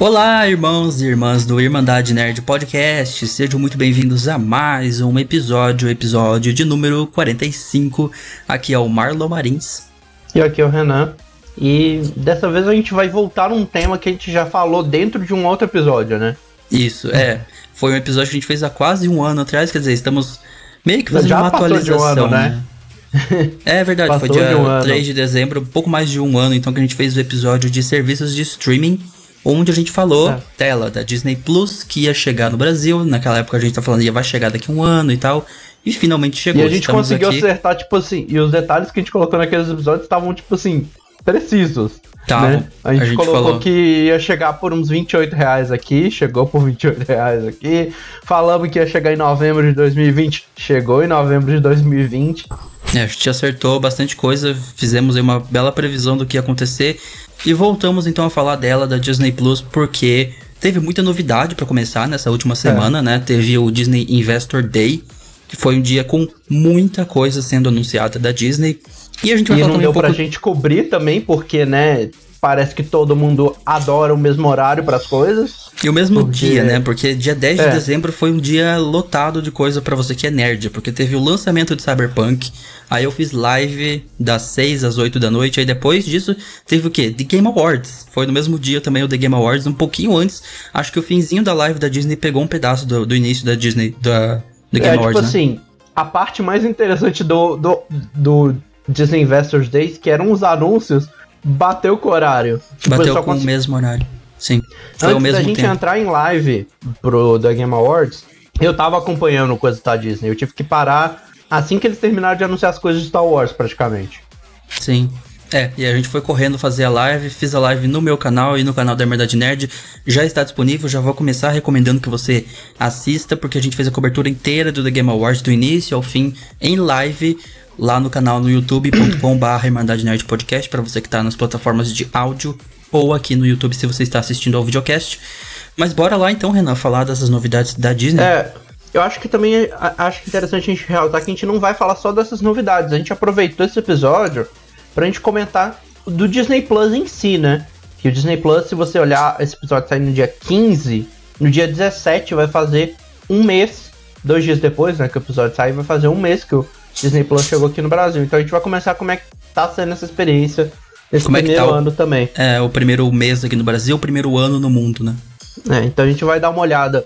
Olá, irmãos e irmãs do Irmandade Nerd Podcast, sejam muito bem-vindos a mais um episódio, episódio de número 45. Aqui é o Marlon Marins. E aqui é o Renan. E dessa vez a gente vai voltar um tema que a gente já falou dentro de um outro episódio, né? Isso, é. Foi um episódio que a gente fez há quase um ano atrás, quer dizer, estamos meio que fazendo Já uma passou de um atualização, ano, né? né? É verdade, foi dia de um ano. 3 de dezembro, pouco mais de um ano, então que a gente fez o episódio de serviços de streaming, onde a gente falou tela da Disney Plus, que ia chegar no Brasil, naquela época a gente tá falando ia vai chegar daqui a um ano e tal, e finalmente chegou. E a gente Estamos conseguiu aqui. acertar, tipo assim, e os detalhes que a gente colocou naqueles episódios estavam, tipo assim, precisos. Tavam. né? A gente, A gente colocou falou. que ia chegar por uns 28 reais aqui, chegou por 28 reais aqui. Falamos que ia chegar em novembro de 2020, chegou em novembro de 2020. É, a gente acertou bastante coisa, fizemos aí uma bela previsão do que ia acontecer e voltamos então a falar dela, da Disney Plus, porque teve muita novidade pra começar nessa É. última semana, né? Teve o Disney Investor Day, que foi um dia com muita coisa sendo anunciada da Disney. E a gente vai E falar não também deu um pouco pra gente cobrir também, porque, né, parece que todo mundo adora o mesmo horário pras coisas. E o mesmo Porque- dia, né? Porque dia 10 de É. dezembro foi um dia lotado de coisa pra você que é nerd, porque teve o lançamento de Cyberpunk, aí eu fiz live das 6 às 8 da noite, aí depois disso teve o quê? The Game Awards. Foi no mesmo dia também o The Game Awards, um pouquinho antes. Acho que o finzinho da live da Disney pegou um pedaço do, do início da Disney, da The Game é, tipo Awards, né? assim, a parte mais interessante do, do, do Disney Investors Days, que eram os anúncios, bateu com o horário. Tipo, eu Bateu com o consegui- mesmo horário. Sim, foi Antes da gente tempo. entrar em live pro The Game Awards, eu tava acompanhando coisa da Disney. Eu tive que parar assim que eles terminaram de anunciar as coisas de Star Wars, praticamente. Sim. É, e a gente foi correndo fazer a live, fiz a live no meu canal e no canal da Verdade Nerd. Já está disponível, já vou começar recomendando que você assista, porque a gente fez a cobertura inteira do The Game Awards, do início ao fim, em live, lá no canal no youtube.com.br Irmandade Nerd Podcast, para você que tá nas plataformas de áudio, ou aqui no YouTube se você está assistindo ao videocast. Mas bora lá então, Renan, falar dessas novidades da Disney. É, eu acho que também a- acho interessante a gente realçar que a gente não vai falar só dessas novidades. A gente aproveitou esse episódio pra gente comentar do Disney Plus em si, né? Que o Disney Plus, se você olhar esse episódio sair no dia 15, no dia 17 vai fazer um mês, dois dias depois, né, que o episódio sai, vai fazer um mês que o Disney Plus chegou aqui no Brasil. Então a gente vai começar como é que tá sendo essa experiência nesse Como é que primeiro tá o- ano também. É, o primeiro mês aqui no Brasil, o primeiro ano no mundo, né? É, então a gente vai dar uma olhada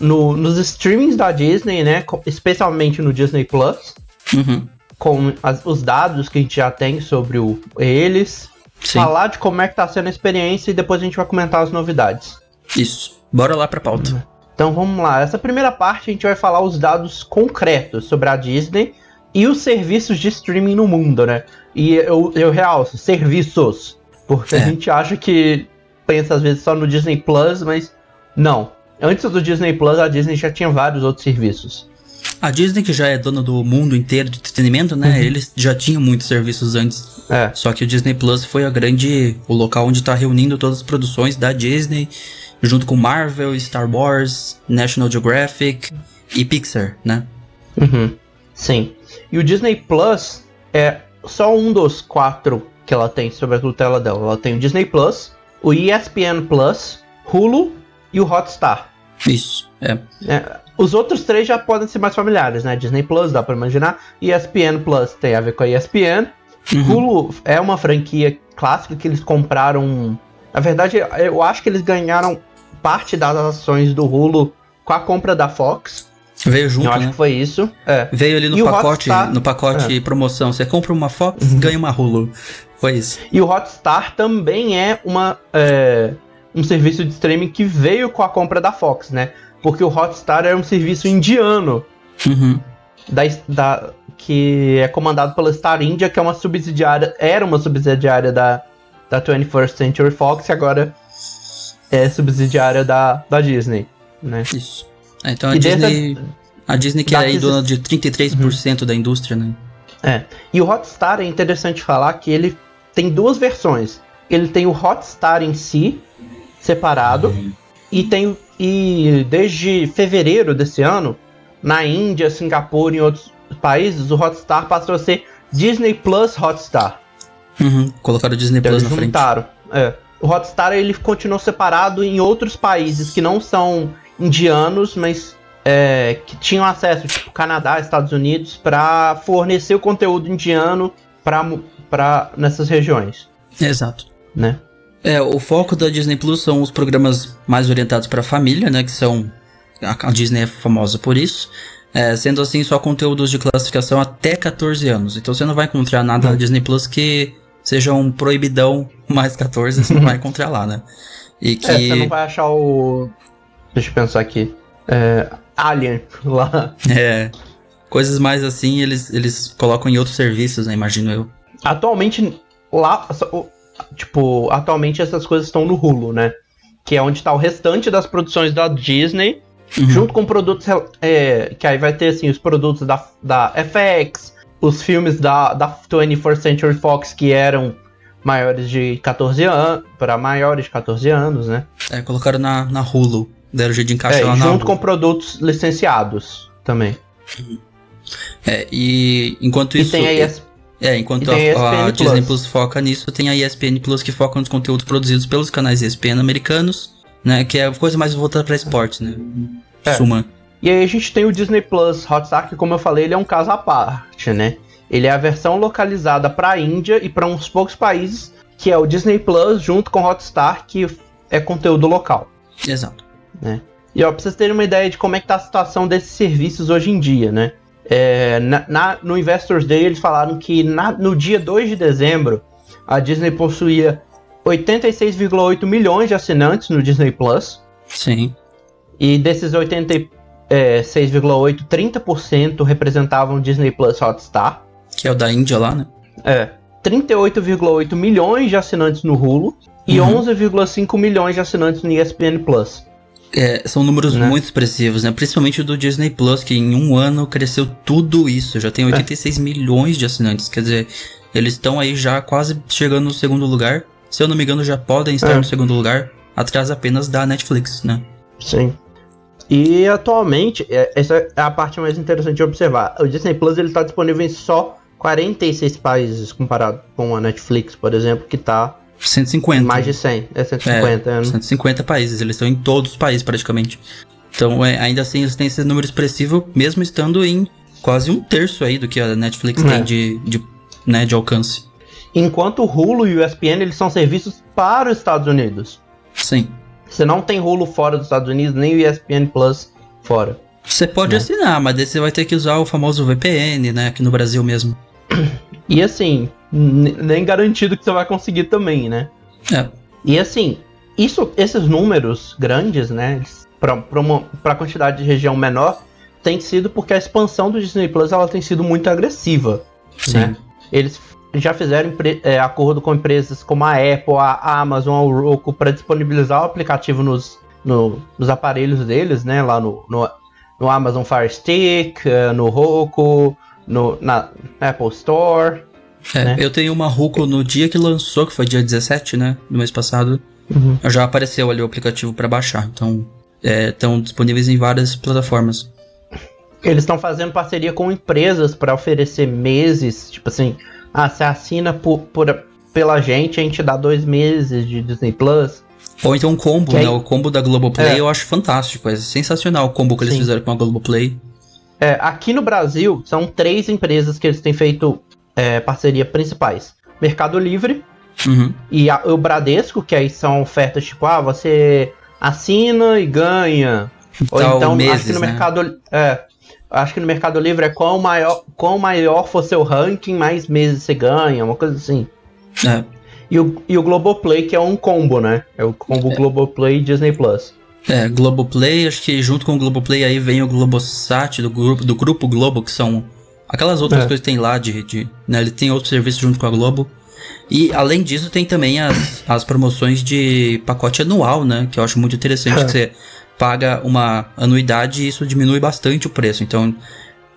no- nos streamings da Disney, né? Especialmente no Disney Plus, Uhum. com as- os dados que a gente já tem sobre o- eles. Sim. Falar de como é que tá sendo a experiência e depois a gente vai comentar as novidades. Isso. Bora lá pra pauta. Então vamos lá. Essa primeira parte a gente vai falar os dados concretos sobre a Disney e os serviços de streaming no mundo, né? E eu, eu realço, serviços. Porque É. a gente acha que pensa às vezes só no Disney Plus, mas não. Antes do Disney Plus, a Disney já tinha vários outros serviços. A Disney, que já é dona do mundo inteiro de entretenimento, né? Eles já tinham muitos serviços antes. É. Só que o Disney Plus foi a grande. o local onde tá reunindo todas as produções da Disney, junto com Marvel, Star Wars, National Geographic e Pixar, né? Uhum. Sim. E o Disney Plus é só um dos quatro que ela tem sobre a tutela dela. Ela tem o Disney Plus, o ESPN Plus, Hulu e o Hotstar. Isso, é. É, os outros três já podem ser mais familiares, né? Disney Plus, dá pra imaginar. ESPN Plus tem a ver com a ESPN. Uhum. Hulu é uma franquia clássica que eles compraram. Na verdade, eu acho que eles ganharam parte das ações do Hulu com a compra da Fox. Veio junto, eu acho né? que foi isso. É. Veio ali no E pacote, Hotstar- no pacote promoção. Você compra uma Fox, Uhum. ganha uma Hulu. Foi isso. E o Hotstar também é, uma, é, um serviço de streaming que veio com a compra da Fox, né? Porque o Hotstar é um serviço indiano Uhum. da, da- que é comandado pela Star India, que é uma subsidiária, era uma subsidiária da, da 21st Century Fox e agora é subsidiária da, da Disney, né? Isso. É, então a E Disney. A Disney que é aí dona de 33% da indústria, né? É. E o Hotstar é interessante falar que ele tem duas versões. Ele tem o Hotstar em si, separado, e tem e desde fevereiro desse ano, na Índia, Singapura e outros países, o Hotstar passou a ser Disney Plus Hotstar. Uhum. Colocaram o Disney Então Plus na frente. juntaram. É. o Hotstar ele continuou separado em outros países que não são indianos, mas é, que tinham acesso, tipo Canadá, Estados Unidos, para fornecer o conteúdo indiano para nessas regiões. Exato. Né? É, o foco da Disney Plus são os programas mais orientados para a família, né? Que são. A Disney é famosa por isso. É, sendo assim, só conteúdos de classificação até 14 anos. Então você não vai encontrar nada na Disney Plus que seja um proibidão mais 14, você não vai encontrar lá, né? E que... É, você não vai achar o. Deixa eu pensar aqui. É, Alien lá. É. Coisas mais assim, eles, eles colocam em outros serviços, né? Imagino eu. Atualmente, lá, tipo, atualmente essas coisas estão no Hulu, né? Que é onde está o restante das produções da Disney, uhum. junto com produtos é, que aí vai ter assim os produtos da, da FX, os filmes da, da 21st Century Fox que eram maiores de 14 anos, para maiores de 14 anos, né? É, colocaram na, na Hulu, deram jeito de encaixar é, lá na junto com produtos licenciados também. É, e enquanto isso... E tem a é, enquanto a, a Disney Plus foca nisso, tem a ESPN Plus que foca nos conteúdos produzidos pelos canais ESPN americanos, né? Que é coisa mais voltada para esportes, né? É. Suma. E aí a gente tem o Disney Plus Hotstar, que como eu falei, ele é um caso à parte, né? Ele é a versão localizada para a Índia e para uns poucos países, que é o Disney Plus junto com Hotstar, que é conteúdo local. Exato. Né? E ó, pra vocês terem uma ideia de como é que tá a situação desses serviços hoje em dia, né? É, na, na, no Investors Day eles falaram que na, no dia 2 de dezembro a Disney possuía 86,8 milhões de assinantes no Disney Plus. Sim. E desses 86,8, é, 30% representavam Disney Plus Hotstar. Que é o da Índia lá, né? É. 38,8 milhões de assinantes no Hulu e uhum. 11,5 milhões de assinantes no ESPN Plus. É, são números né? muito expressivos, né? Principalmente do Disney Plus, que em um ano cresceu tudo isso. Já tem 86 é. milhões de assinantes. Quer dizer, eles estão aí já quase chegando no segundo lugar. Se eu não me engano, já podem estar é. no segundo lugar, atrás apenas da Netflix, né? Sim. E atualmente, é, essa é a parte mais interessante de observar. O Disney Plus está disponível em só 46 países comparado com a Netflix, por exemplo, que está 150. Mais de 100, é 150. É, é. 150 países, eles estão em todos os países praticamente. Então, é, ainda assim, eles têm esse número expressivo, mesmo estando em quase um terço aí do que a Netflix é. tem de, de, né, de alcance. Enquanto o Hulu e o ESPN, eles são serviços para os Estados Unidos. Sim. Você não tem Hulu fora dos Estados Unidos, nem o ESPN Plus fora. Você pode né? assinar, mas daí você vai ter que usar o famoso VPN, né, aqui no Brasil mesmo. E assim, nem garantido que você vai conseguir também, né? É. E assim, isso, esses números grandes, né, para a quantidade de região menor, tem sido porque a expansão do Disney Plus ela tem sido muito agressiva. Sim. Né? Eles já fizeram é, acordo com empresas como a Apple, a Amazon, a Roku para disponibilizar o aplicativo nos, no, nos aparelhos deles, né? Lá no, no, no Amazon Fire Stick, é, no Roku, no, na Apple Store. É, né? eu tenho uma Roku no dia que lançou, que foi dia 17, né? Do mês passado. Uhum. Já apareceu ali o aplicativo para baixar. Então, estão é, disponíveis em várias plataformas. Eles estão fazendo parceria com empresas para oferecer meses, tipo assim, ah, você assina por, por, pela gente, a gente dá dois meses de Disney Plus. Ou então um combo, né? O combo da Globoplay é. eu acho fantástico. É sensacional o combo que eles Sim. fizeram com a Globoplay. É, aqui no Brasil, são três empresas que eles têm feito é, parceria principais: Mercado Livre uhum. e a, o Bradesco, que aí são ofertas tipo, ah, você assina e ganha. Ou então, meses, acho que no né? Mercado. É, acho que no Mercado Livre é qual maior, qual maior for seu ranking, mais meses você ganha, uma coisa assim. É. E o, e o Globoplay, que é um combo, né? É o combo é. Globoplay e Disney Plus. É, Globoplay, acho que junto com o Globoplay aí vem o Globosat do grupo, do grupo Globo, que são aquelas outras é. coisas que tem lá de, de né, ele tem outros serviços junto com a Globo. E além disso tem também as, as promoções de pacote anual, né, que eu acho muito interessante é. que você paga uma anuidade e isso diminui bastante o preço. Então,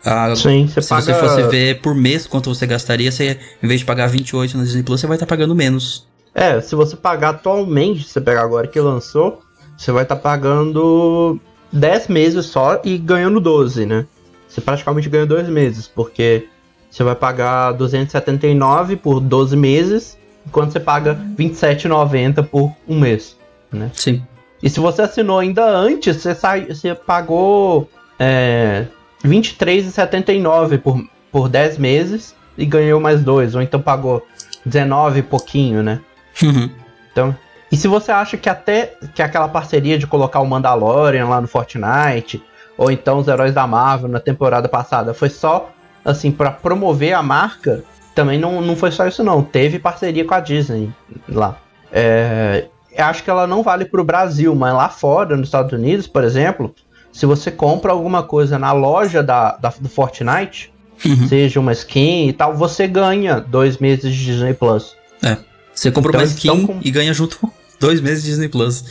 a, Sim, você se paga... você fosse ver por mês quanto você gastaria, você, em vez de pagar 28 no Disney Plus, você vai estar tá pagando menos. É, se você pagar atualmente, se você pegar agora que lançou, você vai estar tá pagando 10 meses só e ganhando 12, né? Você praticamente ganha 2 meses, porque você vai pagar 279 por 12 meses enquanto você paga R$27,90 por um mês, né? Sim. E se você assinou ainda antes, você, sai, você pagou é, R$23,79 por, por 10 meses e ganhou mais dois, ou então pagou 19 e pouquinho, né? Uhum. Então, e se você acha que até que aquela parceria de colocar o Mandalorian lá no Fortnite, ou então os heróis da Marvel na temporada passada, foi só assim para promover a marca, também não, não foi só isso não. Teve parceria com a Disney lá. É, acho que ela não vale para o Brasil, mas lá fora, nos Estados Unidos, por exemplo, se você compra alguma coisa na loja da, da do Fortnite, Uhum. seja uma skin e tal, você ganha dois meses de Disney Plus. É. Você comprou Então uma skin com- e ganha junto dois meses de Disney Plus.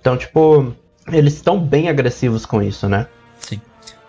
Então, tipo, eles estão bem agressivos com isso, né?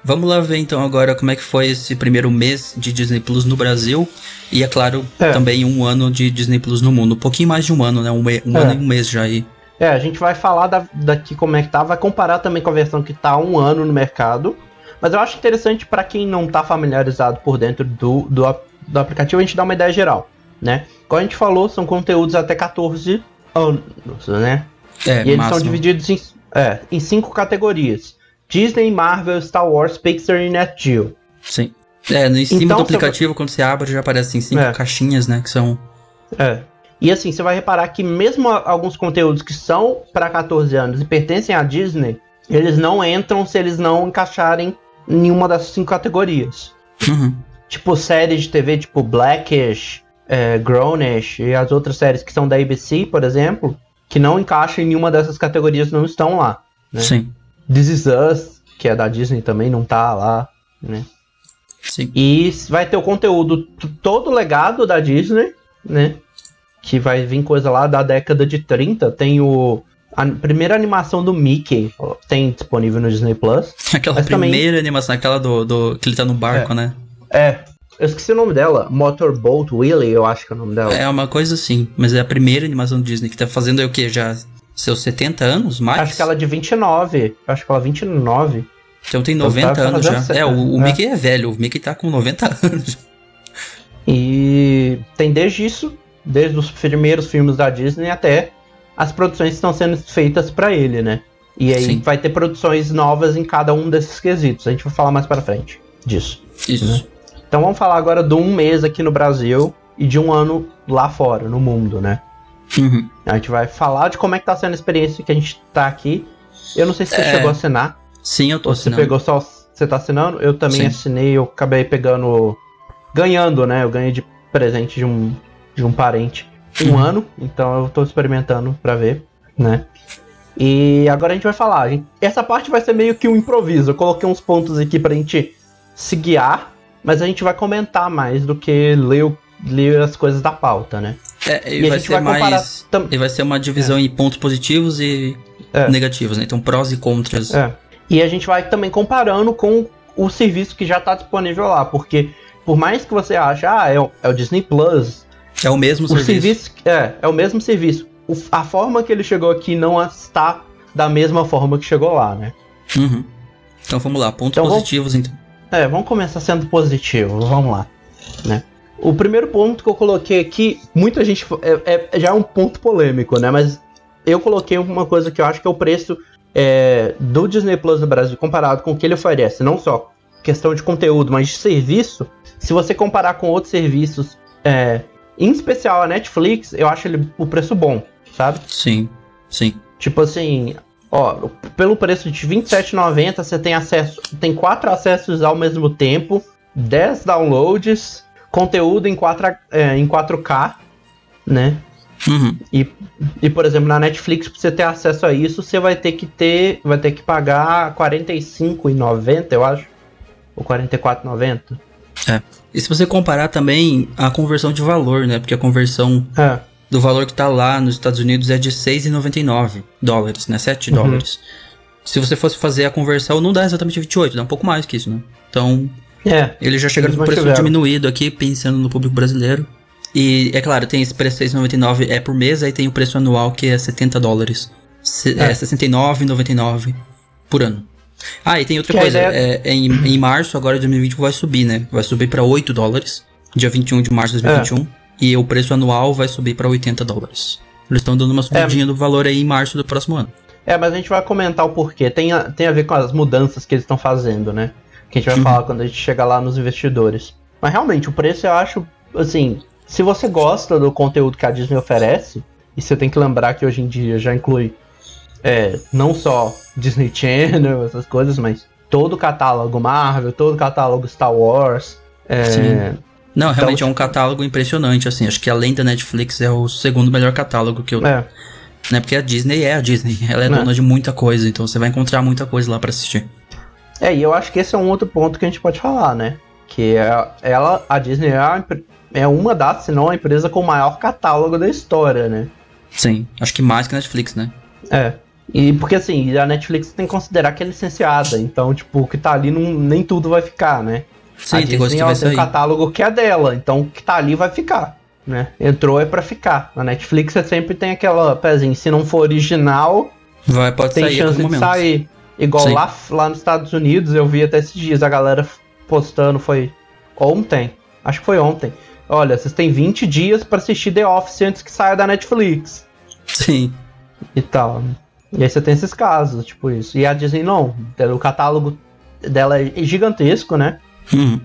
Vamos lá ver então agora como é que foi esse primeiro mês de Disney Plus no Brasil. E é claro, É. também um ano de Disney Plus no mundo. Um pouquinho mais de um ano, né? Um, um É. ano e um mês já aí. É, a gente vai falar da, daqui como é que tá, vai comparar também com a versão que tá há um ano no mercado. Mas eu acho interessante pra quem não tá familiarizado por dentro do, do, do aplicativo, a gente dá uma ideia geral, né? Como a gente falou, são conteúdos até 14 anos, né? É, e eles máximo. são divididos em, é, em cinco categorias: Disney, Marvel, Star Wars, Pixar e Net Geo. Sim. É, no, em cima Então, do você aplicativo, quando você abre, já aparecem cinco É. caixinhas, né? Que são. É. E assim, você vai reparar que mesmo alguns conteúdos que são para 14 anos e pertencem à Disney, eles não entram se eles não encaixarem em nenhuma dessas cinco categorias. Uhum. Tipo séries de TV, tipo Blackish, é, Grownish e as outras séries que são da ABC, por exemplo, que não encaixam em nenhuma dessas categorias, não estão lá. Né? Sim. This Is Us, que é da Disney também, não tá lá, né? Sim. E vai ter o conteúdo todo legado da Disney, né? Que vai vir coisa lá da década de 30. Tem o. A primeira animação do Mickey tem disponível no Disney Plus. Aquela Mas também- primeira animação, aquela do, do. que ele tá no barco, né? É. Eu esqueci o nome dela. Motorboat Willie, eu acho que é o nome dela. É uma coisa assim, mas é a primeira animação do Disney que tá fazendo é o quê? Já seus 70 anos? Mais? Acho que ela é de 29. Eu acho que ela é 29. Então tem Então 90 tá anos já. É, o, o é. Mickey é velho, o Mickey tá com 90 anos. E tem desde isso, desde os primeiros filmes da Disney até as produções que estão sendo feitas pra ele, né? E aí Sim. vai ter produções novas em cada um desses quesitos. A gente vai falar mais pra frente disso. Isso. Então vamos falar agora de um mês aqui no Brasil e de um ano lá fora, no mundo, né? Uhum. A gente vai falar de como é que tá sendo a experiência que a gente tá aqui. Eu não sei se você É. chegou a assinar. Sim, eu tô Ou você assinando. pegou só. Você tá assinando? Eu também Sim. assinei, eu acabei pegando. Ganhando, né? Eu ganhei de presente de um, de um parente um Uhum. ano, então eu tô experimentando pra ver, né? E agora a gente vai falar. gente- essa parte vai ser meio que um improviso. Eu coloquei uns pontos aqui pra gente se guiar, mas a gente vai comentar mais do que ler, o- ler as coisas da pauta, né? É, e, E vai ser vai mais. tam- E vai ser uma divisão em pontos positivos e É. negativos, né? Então prós e contras. É. E a gente vai também comparando com o serviço que já tá disponível lá, porque por mais que você ache, ah, é o, é o Disney Plus, É o mesmo o serviço. serviço é, é o mesmo serviço. O- a forma que ele chegou aqui não está da mesma forma que chegou lá, né? Uhum. Então vamos lá, pontos Então, vamos- positivos então. É, vamos começar sendo positivo, vamos lá, né? O primeiro ponto que eu coloquei aqui, muita gente é, é- já é um ponto polêmico, né? Mas eu coloquei uma coisa que eu acho que é o preço é, do Disney Plus no Brasil comparado com o que ele oferece, não só questão de conteúdo, mas de serviço. Se você comparar com outros serviços, é, em especial a Netflix, eu acho ele o preço bom, sabe? Sim, sim. Tipo assim, ó, pelo preço de R$ 27,90 você tem acesso, tem quatro acessos ao mesmo tempo, 10 downloads, conteúdo em, 4, é, em 4K, né? Uhum. E, e por exemplo, na Netflix, pra você ter acesso a isso, você vai ter que ter, vai ter que pagar R$ 45,90, eu acho, ou R$ 44,90. E se você comparar também a conversão de valor, né? Porque a conversão É, do valor que tá lá nos Estados Unidos é de 6,99 dólares, né? 7 Uhum. dólares. Se você fosse fazer a conversão, não dá exatamente 28, dá um pouco mais que isso, né? Então, é, ele já chega Eles no preço diminuído aqui, pensando no público brasileiro. E, é claro, tem esse preço 6,99 é por mês, aí tem o preço anual que é 70 dólares. Se, é. É. 69,99 por ano. Ah, e tem outra Que coisa, ideia- é, em, em março agora de 2020 vai subir, né? Vai subir pra 8 dólares, dia 21 de março de 2021. e o preço anual vai subir para 80 dólares. Eles estão dando uma subidinha é. do valor aí em março do próximo ano. É, mas a gente vai comentar o porquê. Tem a, tem a ver com as mudanças que eles estão fazendo, né? Que a gente vai uhum. falar quando a gente chegar lá nos investidores. Mas realmente, o preço eu acho, assim, se você gosta do conteúdo que a Disney oferece, e você tem que lembrar que hoje em dia já inclui é, não só Disney Channel, essas coisas, mas todo o catálogo Marvel, todo o catálogo Star Wars. É, Sim. Não, realmente então, é um catálogo impressionante, assim. Acho que além da Netflix é o segundo melhor catálogo que eu. É. Né, porque a Disney é a Disney, ela é, é. dona de muita coisa, então você vai encontrar muita coisa lá para assistir. É, e eu acho que esse é um outro ponto que a gente pode falar, né? Que é, ela, a Disney é, a, é uma das, se não a empresa com o maior catálogo da história, né? Sim, acho que mais que a Netflix, né? É. E porque assim, a Netflix tem que considerar que é licenciada, então, tipo, o que tá ali não, nem tudo vai ficar, né? Sim, a tem Disney que vai tem um catálogo que é dela, então o que tá ali vai ficar né? Entrou é para ficar. Na Netflix você sempre tem aquela pezinha, se não for original, vai pode tem sair chance de sair. Igual lá, lá nos Estados Unidos, eu vi até esses dias a galera postando, foi ontem, acho que foi ontem. Olha, vocês têm 20 dias para assistir The Office antes que saia da Netflix. Sim. E tal. E aí você tem esses casos, tipo isso. E a Disney não, o catálogo dela é gigantesco, né? Uhum.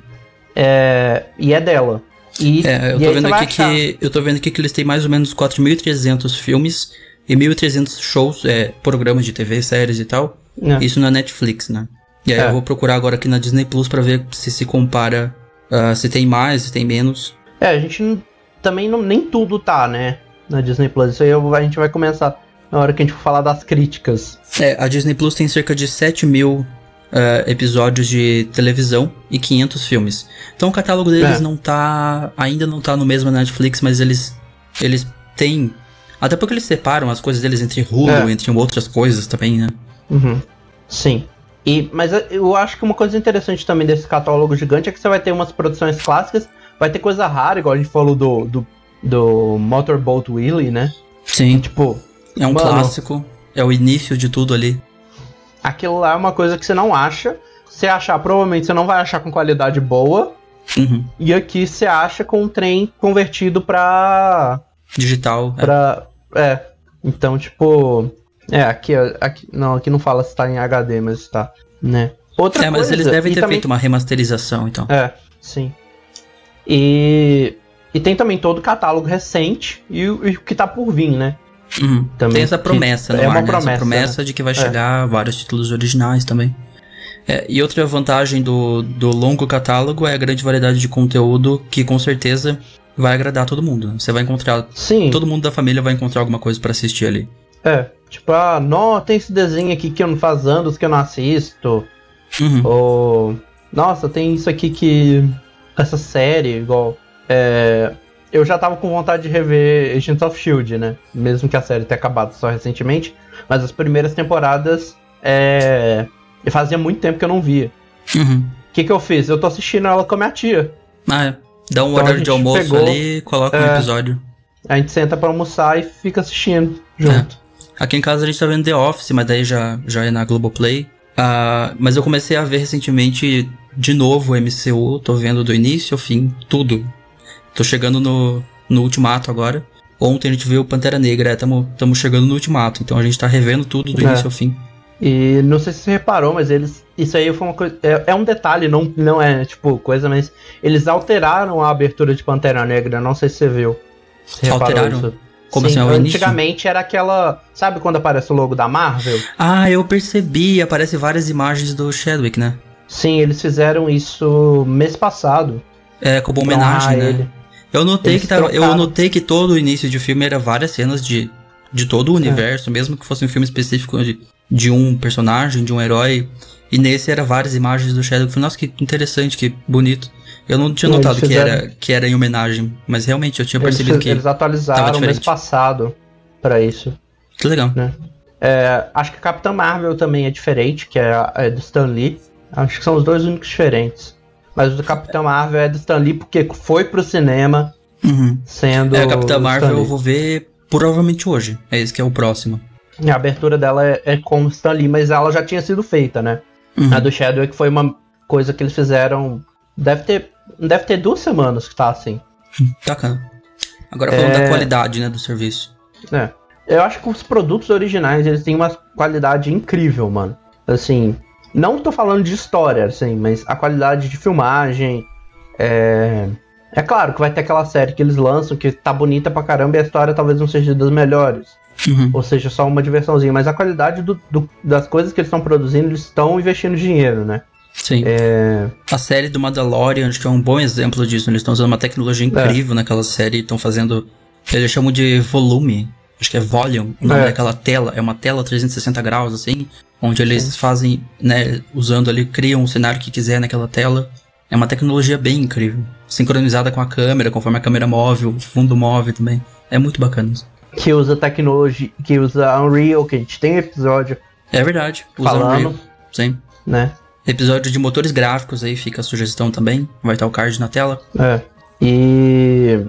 É, e é dela. E, é, eu tô vendo aqui que eu tô vendo aqui que eles têm mais ou menos 4.300 filmes e 1.300 shows, é, programas de TV, séries e tal. É. Isso na Netflix, né? E aí é. eu vou procurar agora aqui na Disney Plus para ver se se compara, uh, se tem mais, se tem menos. É, a gente não, também não, nem tudo tá, né? Na Disney Plus. Isso aí eu, a gente vai começar na hora que a gente for falar das críticas. É, a Disney Plus tem cerca de 7 mil uh, episódios de televisão e 500 filmes. Então o catálogo deles é. não tá. Ainda não tá no mesmo Netflix, mas eles. Eles têm. Até porque eles separam as coisas deles entre Hulu, é. entre outras coisas também, né? Uhum. Sim. E, mas eu acho que uma coisa interessante também desse catálogo gigante é que você vai ter umas produções clássicas, vai ter coisa rara, igual a gente falou do, do, do Motorboat Willie, né? Sim. Tipo. É um mano, clássico. É o início de tudo ali aquilo lá é uma coisa que você não acha. Você achar, provavelmente você não vai achar com qualidade boa. Uhum. E aqui você acha com um trem convertido pra. Digital. É. Pra. É. é. Então, tipo. É, aqui, aqui. Não, aqui não fala se tá em HD, mas está. Né? Outra é, mas coisa, eles devem ter também, feito uma remasterização, então. É, sim. E. E tem também todo o catálogo recente e o que tá por vir, né? Uhum. Também, Tem essa promessa no é ar, uma né? promessa, essa promessa né? de que vai é. chegar vários títulos originais também. É, e outra vantagem do, do longo catálogo é a grande variedade de conteúdo que com certeza vai agradar todo mundo. Você vai encontrar. Sim. Todo mundo da família vai encontrar alguma coisa para assistir ali. É. Tipo, ah, não, tem esse desenho aqui que eu não faz anos que eu não assisto. Uhum. Ou. Nossa, tem isso aqui que. Essa série, igual. É, eu já tava com vontade de rever Agents of Shield, né? Mesmo que a série tenha acabado só recentemente. Mas as primeiras temporadas. É. Fazia muito tempo que eu não via. O uhum. que, que eu fiz? Eu tô assistindo ela com a minha tia. Ah, é. Dá um então horário de almoço pegou, ali, coloca é, um episódio. A gente senta pra almoçar e fica assistindo junto. É. Aqui em casa a gente tá vendo The Office, mas daí já, já é na Globoplay. Uh, mas eu comecei a ver recentemente de novo o MCU, tô vendo do início ao fim, tudo. Tô chegando no, no ultimato agora. Ontem a gente viu Pantera Negra, estamos é, chegando no ultimato, então a gente tá revendo tudo do é. início ao fim. E não sei se você reparou, mas eles. Isso aí foi uma coisa. É, é, um detalhe, não, não é tipo coisa, mas eles alteraram a abertura de Pantera Negra, não sei se você viu. Você alteraram? Isso. Como Sim, assim, antigamente início? era aquela. Sabe quando aparece o logo da Marvel? Ah, eu percebi, aparece várias imagens do Chadwick, né? Sim, eles fizeram isso mês passado. É, como homenagem, né? Ele. Eu notei que tava, eu notei que todo o início de filme era várias cenas de, de todo o é. universo, é. mesmo que fosse um filme específico de, de um personagem, de um herói. E nesse era várias imagens do Shadow. Eu falei, nossa, que interessante, que bonito. Eu não tinha notado fizeram... que, era, que era em homenagem, mas realmente eu tinha percebido eles, que. Eles atualizaram mês passado para isso. Que legal. Né? É, acho que Capitã Marvel também é diferente, que é, é do Stan Lee. Acho que são os dois únicos diferentes. Mas o do Capitão Marvel é do Stan Lee porque foi pro cinema uhum. sendo. É, a Capitã Marvel eu vou ver provavelmente hoje. É esse que é o próximo. A abertura dela é, é com o Stan Lee, mas ela já tinha sido feita, né? Uhum. A do Chadwick foi uma coisa que eles fizeram. Deve ter. Deve ter duas semanas que tá assim. Bacana. Agora falando É. da qualidade, né, do serviço. É. Eu acho que os produtos originais, eles têm uma qualidade incrível, mano. Assim, não tô falando de história, assim, mas a qualidade de filmagem. É. É claro que vai ter aquela série que eles lançam que tá bonita pra caramba e a história talvez não seja das melhores. Uhum. Ou seja, só uma diversãozinha. Mas a qualidade do- do- das coisas que eles estão produzindo, eles estão investindo dinheiro, né? Sim. É. A série do Mandalorian, acho que é um bom exemplo disso. Eles estão usando uma tecnologia incrível naquela série. Estão fazendo. Eles chamam de volume. Acho que é volume. O nome É. daquela tela. É uma tela 360 graus, assim. Onde eles fazem, né? Usando ali, criam o cenário que quiser naquela tela. É uma tecnologia bem incrível. Sincronizada com a câmera, conforme a câmera move, o fundo move também. É muito bacana isso. Que usa tecnologia, que usa Unreal, que a gente tem episódio É verdade. Usa falando, Unreal. Sim. né? Episódio de motores gráficos aí, fica a sugestão também. Vai estar o card na tela. É. E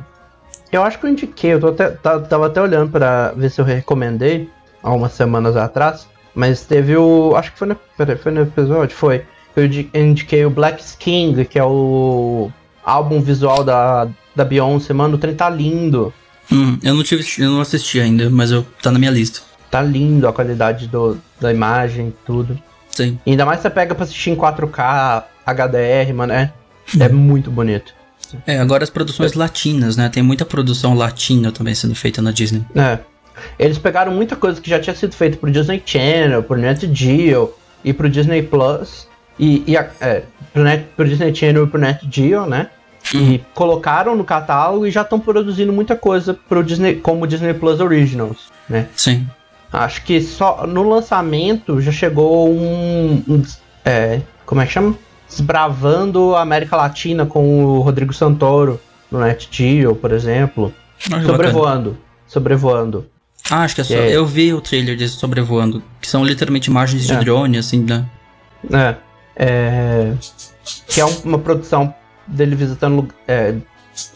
eu acho que eu indiquei, eu até, tá- tava até olhando pra ver se eu recomendei há umas semanas atrás, mas teve o. Acho que foi no, peraí, foi no episódio? Foi. Eu indi- indiquei o Black King, que é o álbum visual da, da Beyoncé, mano, o trem tá lindo. Hum, eu não tive, eu não assisti ainda, mas eu tá na minha lista. Tá lindo a qualidade do, da imagem, tudo. Sim. E ainda mais você pega pra assistir em 4K, HDR, mano, é, é muito bonito. É, agora as produções latinas, né? Tem muita produção latina também sendo feita na Disney. É. Eles pegaram muita coisa que já tinha sido feita pro Disney Channel, pro Net Geo e pro Disney Plus. E, e a- é, pro, Net, pro Disney Channel e pro Net Geo, né? E colocaram no catálogo e já estão produzindo muita coisa pro Disney, como Disney Plus Originals, né? Sim. Acho que só no lançamento já chegou um. um é, como é que chama? Desbravando a América Latina com o Rodrigo Santoro no Net Geo, por exemplo. Acho bacana. Sobrevoando. Sobrevoando. Ah, acho que é só. É. Eu vi o trailer desse sobrevoando, que são literalmente imagens de É. drone, assim, né? É. é, que é um- uma produção dele visitando, é,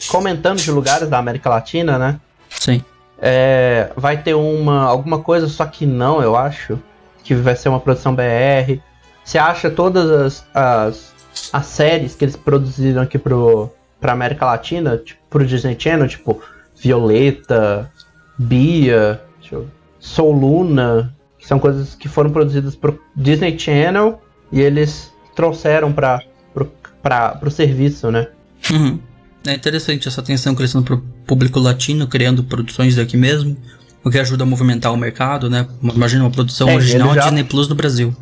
comentando de lugares da América Latina, né? Sim. É, vai ter uma alguma coisa, só que não, eu acho, que vai ser uma produção BR. Você acha todas as, as, as séries que eles produziram aqui pro, pra América Latina, tipo, pro Disney Channel, tipo Violeta, Bia, eu, Luna, que são coisas que foram produzidas pro Disney Channel e eles trouxeram pra, pro, pra, pro serviço, né? Uhum. É interessante essa atenção crescendo pro público latino, criando produções daqui mesmo, o que ajuda a movimentar o mercado, né? Imagina uma produção É, original já- Disney Plus do Brasil.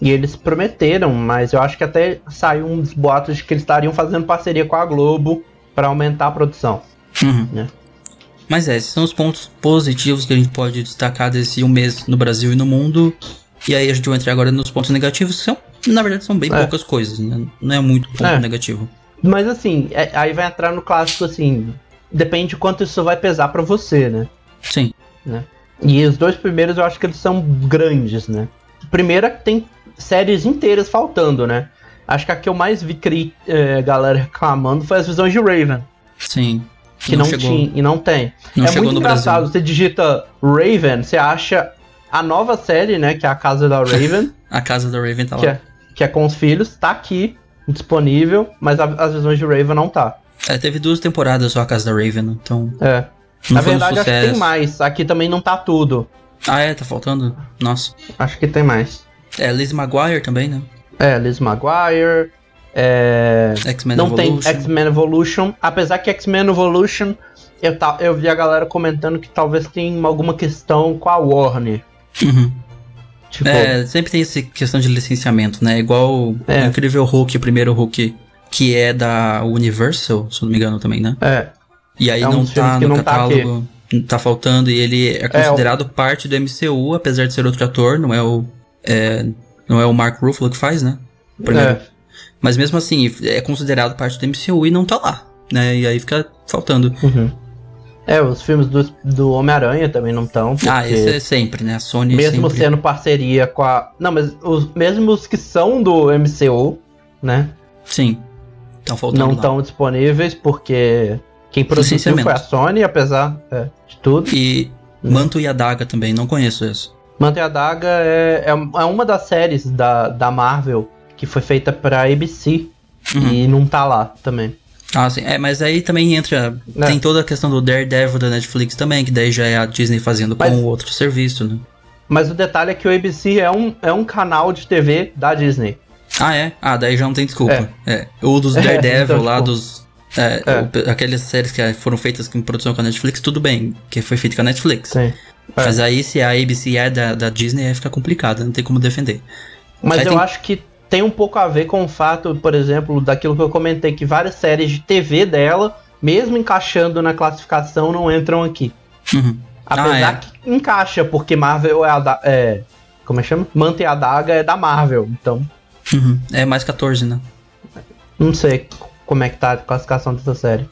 E eles prometeram, mas eu acho que até saiu uns boatos de que eles estariam fazendo parceria com a Globo pra aumentar a produção. Uhum. né? Mas é, esses são os pontos positivos que a gente pode destacar desse um mês no Brasil e no mundo. E aí a gente vai entrar agora nos pontos negativos, que são, na verdade, são bem É. poucas coisas, né? Não é muito ponto É. negativo. Mas assim, é- aí vai entrar no clássico assim, depende de quanto isso vai pesar pra você, né? Sim. E os dois primeiros eu acho que eles são grandes, né? Primeira tem séries inteiras faltando, né? Acho que a que eu mais vi cri- eh, galera reclamando foi as visões de Raven, Sim. que não, chegou, tinha e não tem. Não é muito engraçado, Brasil. você digita Raven, você acha a nova série, né, que é a Casa da Raven, A casa da Raven tá lá. que, é, que é com os filhos, tá aqui, disponível, mas a- as visões de Raven não tá. É, teve duas temporadas só a casa da Raven, então. É. Na foi um verdade, acho que tem mais. Aqui também não tá tudo. Ah, é, tá faltando? Nossa. Acho que tem mais. É, Liz Maguire também, né? É, Liz Maguire. É... X-Men Não tem Evolution. X-Men Evolution. Apesar que X-Men Evolution, eu, ta... eu vi a galera comentando que talvez tenha alguma questão com a Warner. Uhum. Tipo, É, sempre tem essa questão de licenciamento, né? Igual É. o Incrível Hulk, o primeiro Hulk, que é da Universal, se não me engano também, né? é. E aí É um não tá no não tá catálogo, tá faltando, e ele é considerado parte do MCU, apesar de ser outro ator, não é o. é, não é o Mark Ruffalo que faz, né? Primeiro. É. Mas mesmo assim, é considerado parte do MCU e não tá lá, né? E aí fica faltando. Uhum. É, os filmes do, do Homem-Aranha também não estão. Ah, esse é sempre, né? A Sony Mesmo sempre... sendo parceria com a. Não, mas os mesmo os que são do MCU, né? Sim. Estão faltando não estão disponíveis porque quem produziu foi a Sony, apesar é, de tudo. E Manto e Adaga também, não conheço esse. Manta e a Daga é, é, é uma das séries da, da Marvel que foi feita pra ABC Uhum. e não tá lá também. Ah, sim. É, mas aí também entra. É. Tem toda a questão do Daredevil da Netflix também, que daí já é a Disney fazendo Mas- com o outro serviço, né? Mas o detalhe é que o ABC é um, é um canal de TV da Disney. Ah, é? Ah, daí já não tem desculpa. É. O dos Daredevil então, lá, tipo, dos. É, É. aquelas séries que foram feitas em produção com a Netflix, tudo bem, que foi feito com a Netflix. Sim. É. Mas aí, se a ABC é da, da Disney, aí fica complicado, não tem como defender. Mas Aí eu tem- acho que tem um pouco a ver com o fato, por exemplo, daquilo que eu comentei, que várias séries de TV dela, mesmo encaixando na classificação, não entram aqui. Uhum. Apesar Ah, é. que encaixa, porque Marvel é a da, é, Como é que chama? Manta e a Daga é da Marvel. Então, Uhum. É mais 14, né? não sei como é que tá a classificação dessa série.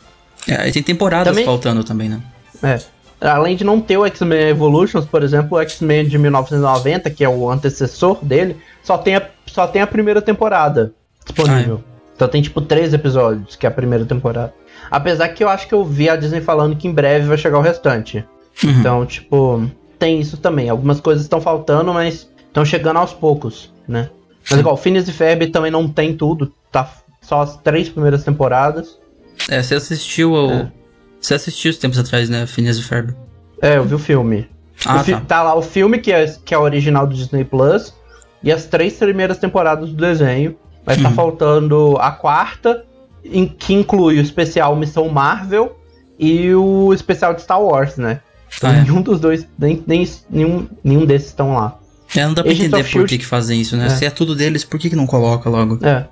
É, aí tem temporadas Também- faltando também, né? É. Além de não ter o X-Men Evolutions, por exemplo, o X-Men de 1990, que é o antecessor dele, só tem a, só tem a primeira temporada disponível. Então tem tipo três episódios, que é a primeira temporada. Apesar que eu acho que eu vi a Disney falando que em breve vai chegar o restante. Uhum. Então, tipo, tem isso também. Algumas coisas estão faltando, mas estão chegando aos poucos, né? Mas igual, Phineas e Ferb também não tem tudo, tá só as três primeiras temporadas. É, você assistiu ao. É. Você assistiu esses tempos atrás, né? Phineas e Ferb. É, eu vi o filme. Ah, O fi- tá. tá lá o filme, que é, que é original do Disney Plus, e as três primeiras temporadas do desenho. Mas tá Uhum. faltando a quarta, em- que inclui o especial Missão Marvel e o especial de Star Wars, né? Então, Ah, é. nenhum dos dois, nem, nem- nenhum, nenhum desses estão lá. É, não dá pra Agents entender por que, que fazem isso, né? É. Se é tudo deles, por que, que não coloca logo? É.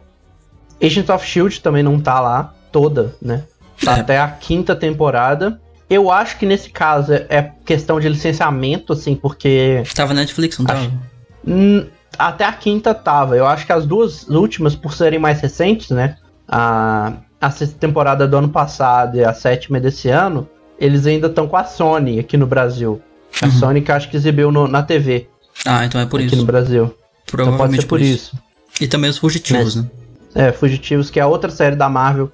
Agents of Shield também não tá lá, toda, né? Até a quinta temporada. Eu acho que nesse caso é- questão de licenciamento, assim, porque Tava na Netflix, não tava? Hum, até a quinta tava. Eu acho que as duas últimas, por serem mais recentes, né? A, a sexta temporada do ano passado e a sétima desse ano, eles ainda estão com a Sony aqui no Brasil. A Uhum. Sony que acho que exibiu no- na TV Ah, então é por aqui isso. no Brasil. Então Provavelmente pode ser por isso. E também os fugitivos, né? É, Fugitivos, que é outra série da Marvel.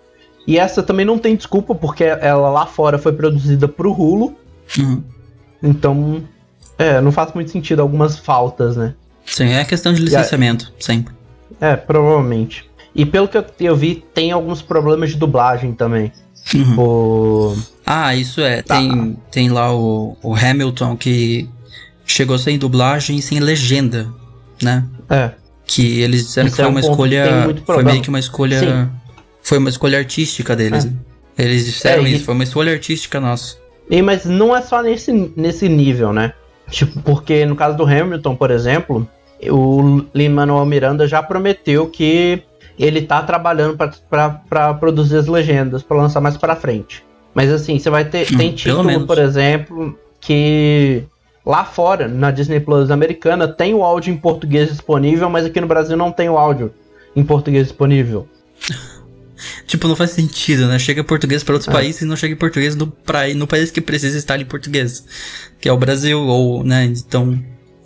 E essa também não tem desculpa, porque ela lá fora foi produzida pro Hulu. Uhum. Então, é, não faz muito sentido algumas faltas, né? Sim, é questão de licenciamento, sempre. É, provavelmente. E pelo que eu, eu vi, tem alguns problemas de dublagem também. Uhum. O... Ah, isso é. Tá. Tem, tem lá o, o Hamilton que chegou sem dublagem e sem legenda, né? É, Que eles disseram Isso que foi é um uma escolha. Foi meio que uma escolha. Sim. Foi uma escolha artística deles. É. né? Eles disseram É, e- isso, foi uma escolha artística nossa. e, mas não é só nesse, nesse nível, né? Tipo, porque no caso do Hamilton, por exemplo, o Lin-Manuel Miranda já prometeu que ele tá trabalhando pra produzir as legendas, pra lançar mais pra frente. Mas assim, você vai ter. Hum, tem título, por exemplo, que lá fora, na Disney Plus americana, tem o áudio em português disponível, mas aqui no Brasil não tem o áudio em português disponível. Tipo, não faz sentido, né? Chega em português para outros É. países e não chega em português no, pra, no país que precisa estar em português. Que é o Brasil, ou, né? Então.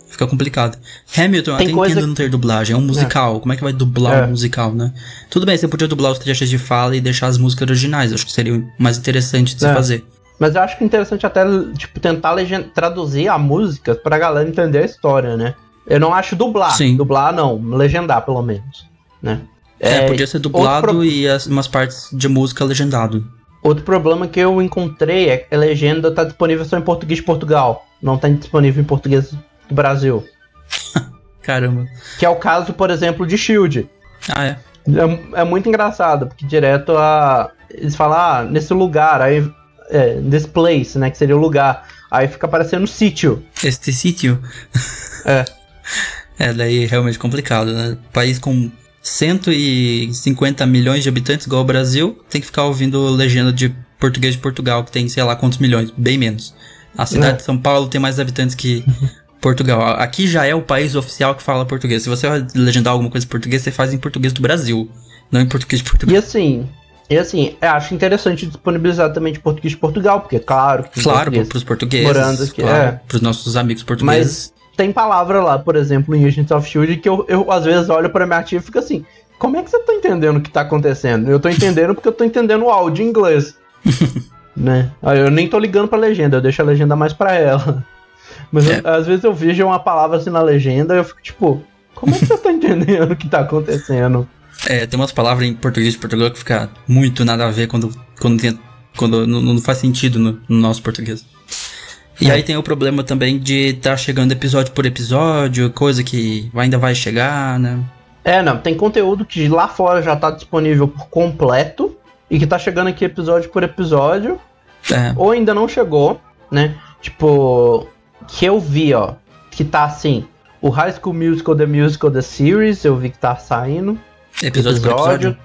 Fica complicado. Hamilton, Tem até coisa- entendo não ter dublagem. É um musical. Como é que vai dublar É. um musical, né? Tudo bem, você podia dublar os trechos de fala e deixar as músicas originais. Acho que seria mais interessante de se É. fazer. Mas eu acho que é interessante até, tipo, tentar traduzir a música pra galera entender a história, né? Eu não acho dublar. Sim. Dublar não, legendar pelo menos, né? É, podia ser dublado pro- e as, umas partes de música legendado. Outro problema que eu encontrei é que a legenda tá disponível só em português de Portugal. Não tá disponível em português do Brasil. Caramba. Que é o caso, por exemplo, de Shield. Ah, é. É, é muito engraçado, porque direto a. Eles falam, ah, nesse lugar, aí. É, this place, né? Que seria o lugar. Aí fica aparecendo sítio. Este sítio. É. É, daí é realmente complicado, né? País com 150 milhões de habitantes, igual o Brasil, tem que ficar ouvindo legenda de português de Portugal, que tem sei lá quantos milhões, bem menos. A cidade É. de São Paulo tem mais habitantes que Portugal. Aqui já é o país oficial que fala português. Se você legendar alguma coisa em português, você faz em português do Brasil, não em português de Portugal. E assim, e assim, acho interessante disponibilizar também de português de Portugal, porque claro que tem Claro, para os portugueses, morando aqui, claro, é. pros nossos amigos portugueses. mas tem palavra lá, por exemplo, em Agents of Shield que eu, eu às vezes olho pra minha tia e fico assim, como é que você tá entendendo o que tá acontecendo? Eu tô entendendo porque eu tô entendendo o áudio em inglês. né? Eu nem tô ligando pra legenda, eu deixo a legenda mais pra ela. Mas É. eu- às vezes eu vejo uma palavra assim na legenda e eu fico tipo, como é que você tá entendendo o que tá acontecendo? É, tem umas palavras em português de Portugal que fica muito nada a ver quando, quando, tem, quando não, não faz sentido no, no nosso português. E É. aí tem o problema também de estar tá chegando episódio por episódio, coisa que ainda vai chegar, né? É, não, tem conteúdo que lá fora já tá disponível por completo e que tá chegando aqui episódio por episódio, É, ou ainda não chegou, né? Tipo, que eu vi, ó, que tá assim, o High School Musical The Musical The Series, eu vi que tá saindo. episódio, por episódio.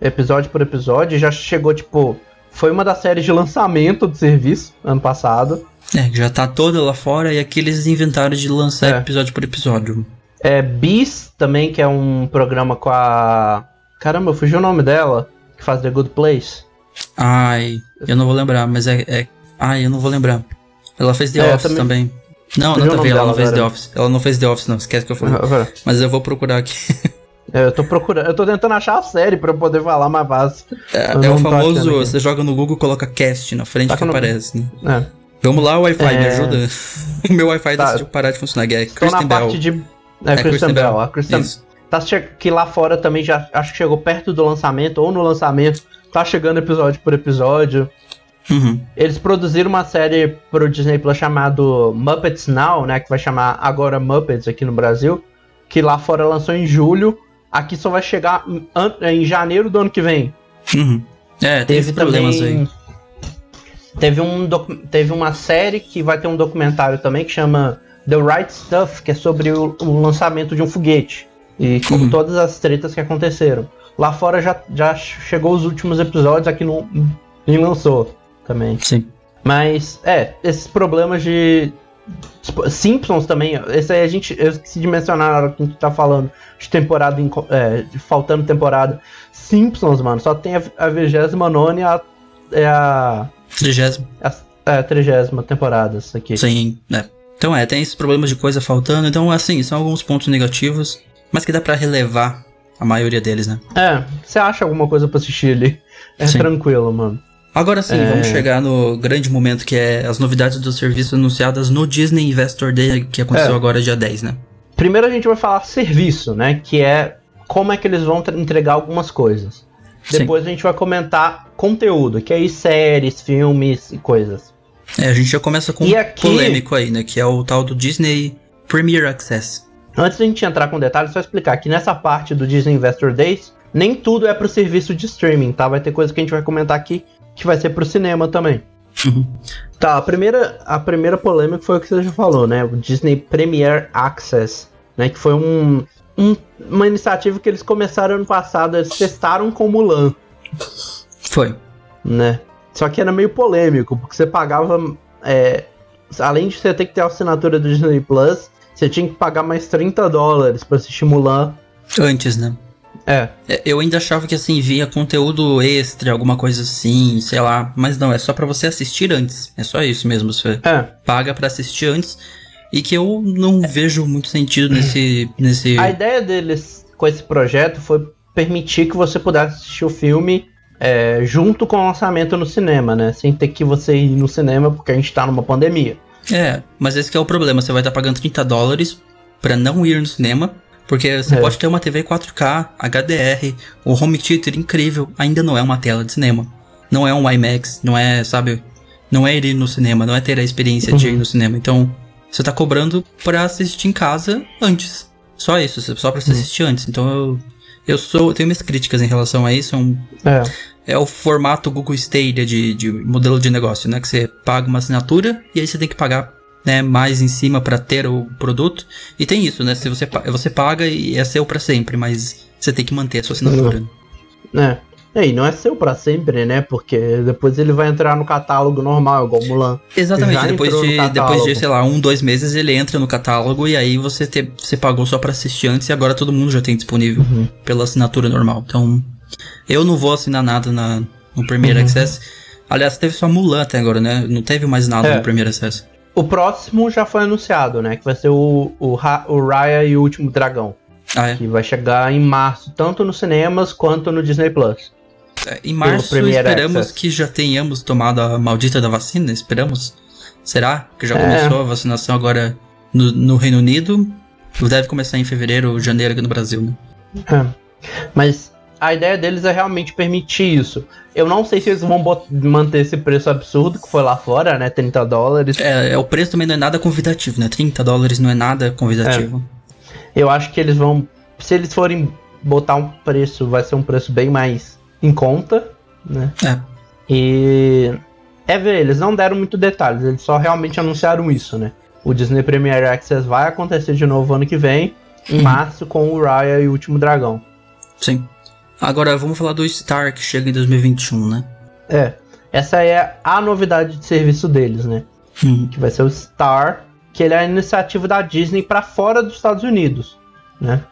episódio por episódio, já chegou, tipo, foi uma das séries de lançamento do serviço ano passado. É, já tá toda lá fora e aqui eles inventaram de lançar É. episódio por episódio. É Bis também, que é um programa com a. Caramba, fugiu o nome dela, que faz The Good Place. Ai, eu não vou lembrar, mas é. é... Ai, eu não vou lembrar. Ela fez The É, Office também- também. Não, Fugiu nada o a nome ver, ela não fez The agora. Office. Ela não fez The Office, não, esquece que eu falei. Mas eu vou procurar aqui. É, eu tô procurando, eu tô tentando achar a série pra eu poder falar mais fácil. É, é o não famoso, você joga no Google, coloca cast na frente Tá que não- aparece, né? É. Vamos lá, Wi-Fi, me É. ajuda. o meu Wi-Fi Tá. decidiu parar de funcionar. É Kristen na Bell. parte de. É, Kristen, Bell. A Kristen Isso. tá che- que lá fora também já acho que chegou perto do lançamento ou no lançamento. Tá chegando episódio por episódio. Uhum. Eles produziram uma série pro Disney Plus chamado Muppets Now, né? Que vai chamar agora Muppets aqui no Brasil. Que lá fora lançou em julho. Aqui só vai chegar em, an- em janeiro do ano que vem. Uhum. É, Teve esses problemas também. aí. Teve, um teve uma série que vai ter um documentário também que chama The Right Stuff, que é sobre o, o lançamento de um foguete. E Uhum. todas as tretas que aconteceram. Lá fora já, já chegou os últimos episódios, aqui não, nem lançou também. Sim. Mas, é, esses problemas de. Simpsons também, esse aí a gente. Eu esqueci de mencionar na hora que a gente tá falando de temporada. é, de faltando temporada. Simpsons, mano, só tem a, a 29 e a. É a. Trigésimo. a é, 30 temporada, isso aqui. Sim, né? Então é, tem esses problemas de coisa faltando. Então, assim, são alguns pontos negativos, mas que dá pra relevar a maioria deles, né? É, você acha alguma coisa pra assistir ali? É Sim. tranquilo, mano. Agora sim, É. vamos chegar no grande momento que é as novidades do serviço anunciadas no Disney Investor Day, que aconteceu É. agora dia 10, né? Primeiro a gente vai falar serviço, né? Que é como é que eles vão entregar algumas coisas. Sim. Depois a gente vai comentar conteúdo, que é aí séries, filmes e coisas. É, a gente já começa com E um aqui- polêmico aí, né? Que é o tal do Disney Premier Access. Antes da gente entrar com detalhes, só explicar que nessa parte do Disney Investor Days, nem tudo é pro serviço de streaming, tá? Vai ter coisa que a gente vai comentar aqui que vai ser pro cinema também. Uhum. Tá, a primeira, a primeira polêmica foi o que você já falou, né? O Disney Premier Access, né? Que foi um, um- uma iniciativa que eles começaram ano passado, eles testaram com Mulan, Foi. né? Só que era meio polêmico, porque você pagava. é, além de você ter que ter a assinatura do Disney Plus, você tinha que pagar mais 30 dólares pra assistir Mulan. Antes, né? É, É, Eu ainda achava que assim, vinha conteúdo extra, alguma coisa assim, sei lá. Mas não, é só pra você assistir antes. É só isso mesmo. Você é. paga pra assistir antes. E que eu não vejo muito sentido nesse. nesse... A ideia deles com esse projeto foi permitir que você pudesse assistir o filme é, junto com o lançamento no cinema, né? Sem ter que você ir no cinema porque a gente tá numa pandemia. É, mas esse que é o problema. Você vai estar pagando 30 dólares pra não ir no cinema. Porque você É. pode ter uma TV 4K, HDR, o home theater incrível, ainda não é uma tela de cinema. Não é um IMAX, não é, sabe? Não é ir no cinema, não é ter a experiência de Uhum. ir no cinema. Então, você tá cobrando pra assistir em casa antes. Só isso, só pra você Uhum. assistir antes. Então eu, eu sou, eu tenho minhas críticas em relação a isso. É, um- É. é o formato Google Stadia de, de modelo de negócio, né? Que você paga uma assinatura e aí você tem que pagar né, mais em cima pra ter o produto. E tem isso, né? Se você, você paga e é seu pra sempre, mas você tem que manter a sua assinatura. É. É, e não é seu pra sempre, né? Porque depois ele vai entrar no catálogo normal, igual Mulan. Exatamente, Já depois de, depois de, sei lá, um, dois meses ele entra no catálogo e aí você, te, você pagou só pra assistir antes e agora todo mundo já tem disponível Uhum. pela assinatura normal. Então, eu não vou assinar nada na, no Premier Uhum. Access. Aliás, teve só Mulan até agora, né? Não teve mais nada É. no Premier Access. O próximo já foi anunciado, né? Que vai ser o, o, o Raya e o Último Dragão. Ah, é. Que vai chegar em março, tanto nos cinemas quanto no Disney Plus. Em março esperamos Access. que já tenhamos tomado a maldita da vacina, esperamos. Será? Que já É. começou a vacinação agora no, no Reino Unido. Deve começar em fevereiro ou janeiro aqui no Brasil, né? É. Mas a ideia deles é realmente permitir isso. Eu não sei se eles vão manter esse preço absurdo que foi lá fora, né? 30 dólares. É, é, o preço também não é nada convidativo, né? 30 dólares não é nada convidativo. É. Eu acho que eles vão. Se eles forem botar um preço, vai ser um preço bem mais em conta, né? É. E. É ver, eles não deram muito detalhes, eles só realmente anunciaram isso, né? O Disney Premier Access vai acontecer de novo ano que vem, em uhum. março, com o Raya e o Último Dragão. Sim. Agora vamos falar do Star que chega em 2021, né? É. Essa é a novidade de serviço deles, né? Uhum. Que vai ser o Star, que ele é a iniciativa da Disney para fora dos Estados Unidos, né?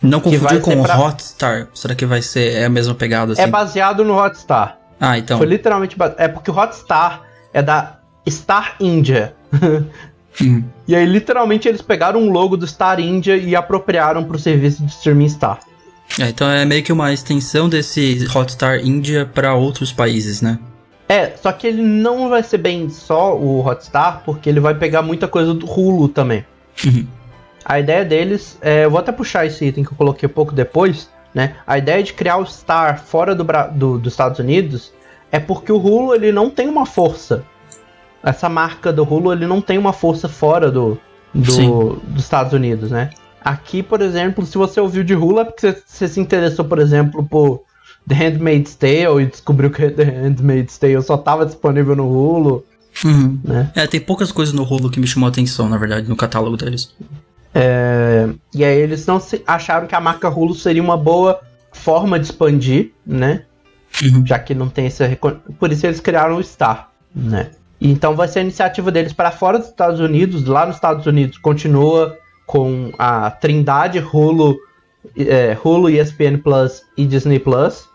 Não confundir com o pra... Hotstar. Será que vai ser é a mesma pegada assim? É baseado no Hotstar. Ah, então. Foi literalmente é porque o Hotstar é da Star India. Hum. E aí, literalmente, eles pegaram um logo do Star India e apropriaram pro serviço de streaming Star. É, então é meio que uma extensão desse Hotstar India para outros países, né? É, só que ele não vai ser bem só o Hotstar, porque ele vai pegar muita coisa do Hulu também. Uhum. A ideia deles, é, eu vou até puxar esse item que eu coloquei pouco depois, né? A ideia de criar o Star fora do, do, dos Estados Unidos é porque o Hulu ele não tem uma força. Essa marca do Hulu ele não tem uma força fora do, do dos Estados Unidos, né? Aqui, por exemplo, se você ouviu de Hulu é porque você, você se interessou, por exemplo, por The Handmaid's Tale e descobriu que The Handmaid's Tale só estava disponível no Hulu. Uhum. Né? É, tem poucas coisas no Hulu que me chamou a atenção, na verdade, no catálogo deles. É, e aí eles não se, acharam que a marca Hulu seria uma boa forma de expandir, né? Uhum. Já que não tem esse. Por isso eles criaram o Star, né? Então vai ser a iniciativa deles para fora dos Estados Unidos. Lá nos Estados Unidos continua com a Trindade Hulu, é, Hulu, ESPN Plus e Disney Plus,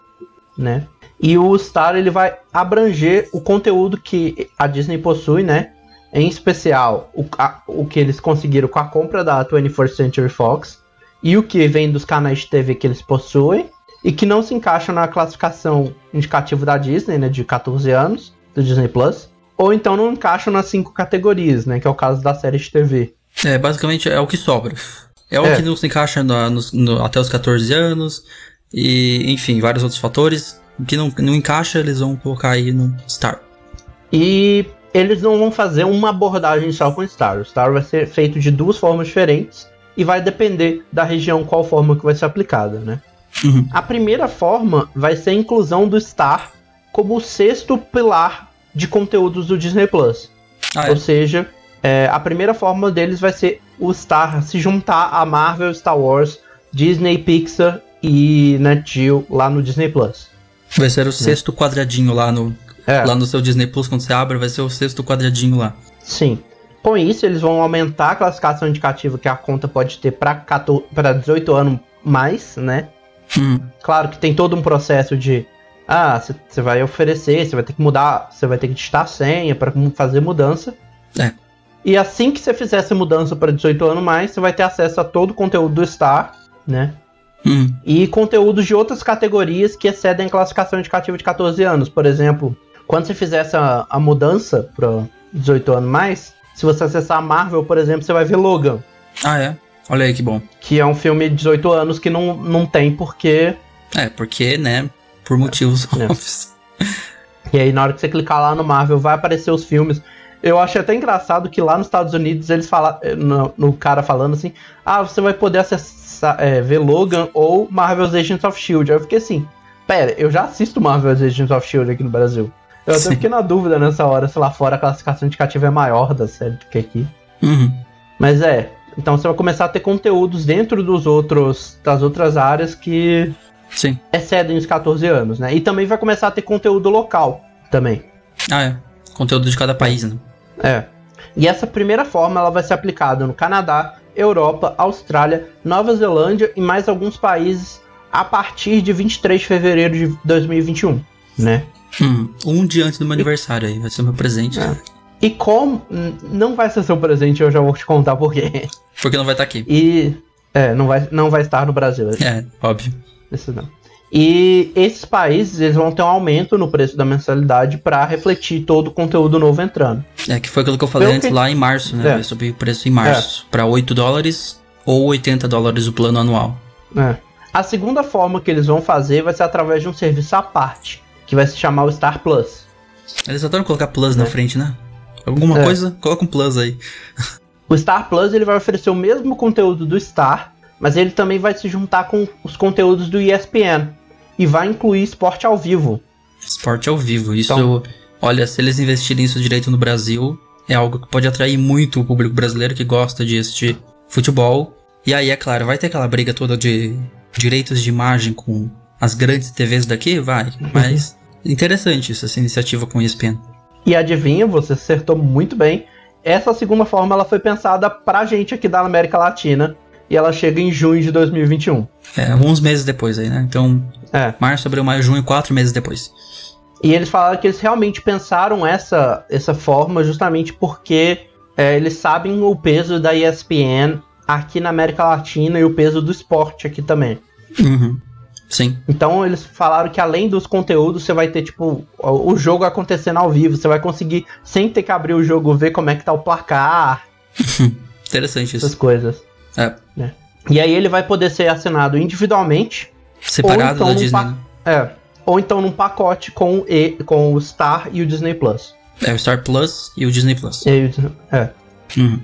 né? E o Star ele vai abranger o conteúdo que a Disney possui, né? Em especial o, a, o que eles conseguiram com a compra da 21st Century Fox e o que vem dos canais de TV que eles possuem e que não se encaixam na classificação indicativa da Disney, né, de 14 anos, do Disney Plus, ou então não encaixam nas cinco categorias, né, que é o caso da série de TV. É, basicamente é o que sobra. É o é. que não se encaixa no, no, no, até os 14 anos, e enfim, vários outros fatores. O que não, não encaixa, eles vão colocar aí no Star. E eles não vão fazer uma abordagem só com Star. O Star vai ser feito de duas formas diferentes e vai depender da região qual forma que vai ser aplicada, né? Uhum. A primeira forma vai ser a inclusão do Star como o sexto pilar de conteúdos do Disney Plus. Ah, é? Ou seja, é, a primeira forma deles vai ser o Star se juntar a Marvel, Star Wars, Disney, Pixar e NetGeo lá no Disney Plus. Vai ser o sexto quadradinho lá no, é. lá no seu Disney Plus, quando você abre, vai ser o sexto quadradinho lá. Sim. Com isso, eles vão aumentar a classificação indicativa que a conta pode ter para 18 anos mais, né? Hum. Claro que tem todo um processo de. Ah, você vai oferecer, você vai ter que mudar, você vai ter que digitar a senha para fazer mudança. É. E assim que você fizer essa mudança para 18 anos mais, você vai ter acesso a todo o conteúdo do Star, né? Hum. E conteúdos de outras categorias que excedem a classificação indicativa de 14 anos. Por exemplo, quando você fizer essa, a mudança para 18 anos mais, se você acessar a Marvel, por exemplo, você vai ver Logan. Ah, é? Olha aí que bom. Que é um filme de 18 anos que não, não tem porque. É, porque, né? Por motivos é. óbvios. E aí, na hora que você clicar lá no Marvel, vai aparecer os filmes. Eu achei até engraçado que lá nos Estados Unidos eles falam. No, no cara falando assim: Ah, você vai poder acessar, é, ver Logan ou Marvel's Agents of Shield. Aí eu fiquei assim: Pera, eu já assisto Marvel's Agents of Shield aqui no Brasil. Eu até fiquei na dúvida nessa hora se lá fora a classificação indicativa é maior da série do que aqui. Uhum. Mas é, então você vai começar a ter conteúdos dentro dos outros das outras áreas que Sim. excedem os 14 anos, né? E também vai começar a ter conteúdo local também. Ah, é. Conteúdo de cada país, né? É. E essa primeira forma ela vai ser aplicada no Canadá, Europa, Austrália, Nova Zelândia e mais alguns países a partir de 23 de fevereiro de 2021, né? Hum, um dia antes do meu aniversário aí, vai ser meu presente. É. E como não vai ser seu presente, eu já vou te contar por quê. Porque não vai estar tá aqui. E é, não vai, não vai estar no Brasil. É, óbvio. Isso não. E esses países eles vão ter um aumento no preço da mensalidade para refletir todo o conteúdo novo entrando. É, que foi aquilo que eu falei Pelo antes que... lá em março, né? É. Vai subir o preço em março. É. Para 8 dólares ou 80 dólares o plano anual. É. A segunda forma que eles vão fazer vai ser através de um serviço à parte, que vai se chamar o Star Plus. Eles adoram colocar plus na É. frente, né? Alguma É. coisa, coloca um plus aí. O Star Plus ele vai oferecer o mesmo conteúdo do Star, mas ele também vai se juntar com os conteúdos do ESPN e vai incluir esporte ao vivo. Esporte ao vivo. Isso, Então- olha, se eles investirem isso direito no Brasil, é algo que pode atrair muito o público brasileiro que gosta de assistir futebol. E aí, é claro, vai ter aquela briga toda de direitos de imagem com as grandes TVs daqui? Vai. Mas interessante isso, essa iniciativa com o ESPN. E adivinha, você acertou muito bem. Essa segunda forma ela foi pensada pra gente aqui da América Latina e ela chega em junho de 2021. É, uns meses depois aí, né? Então, É. março, abril, maio, junho, quatro meses depois. E eles falaram que eles realmente pensaram essa, essa forma justamente porque é, eles sabem o peso da ESPN aqui na América Latina e o peso do esporte aqui também. Uhum. Sim. Então eles falaram que além dos conteúdos, você vai ter, tipo, o jogo acontecendo ao vivo. Você vai conseguir, sem ter que abrir o jogo, ver como é que tá o placar, Interessante essas isso. coisas. É. E aí ele vai poder ser assinado individualmente, Separado então da Disney, pa- né? é, ou então num pacote com, o e, com o Star e o Disney Plus. É o Star Plus e o Disney Plus. E é. Uhum.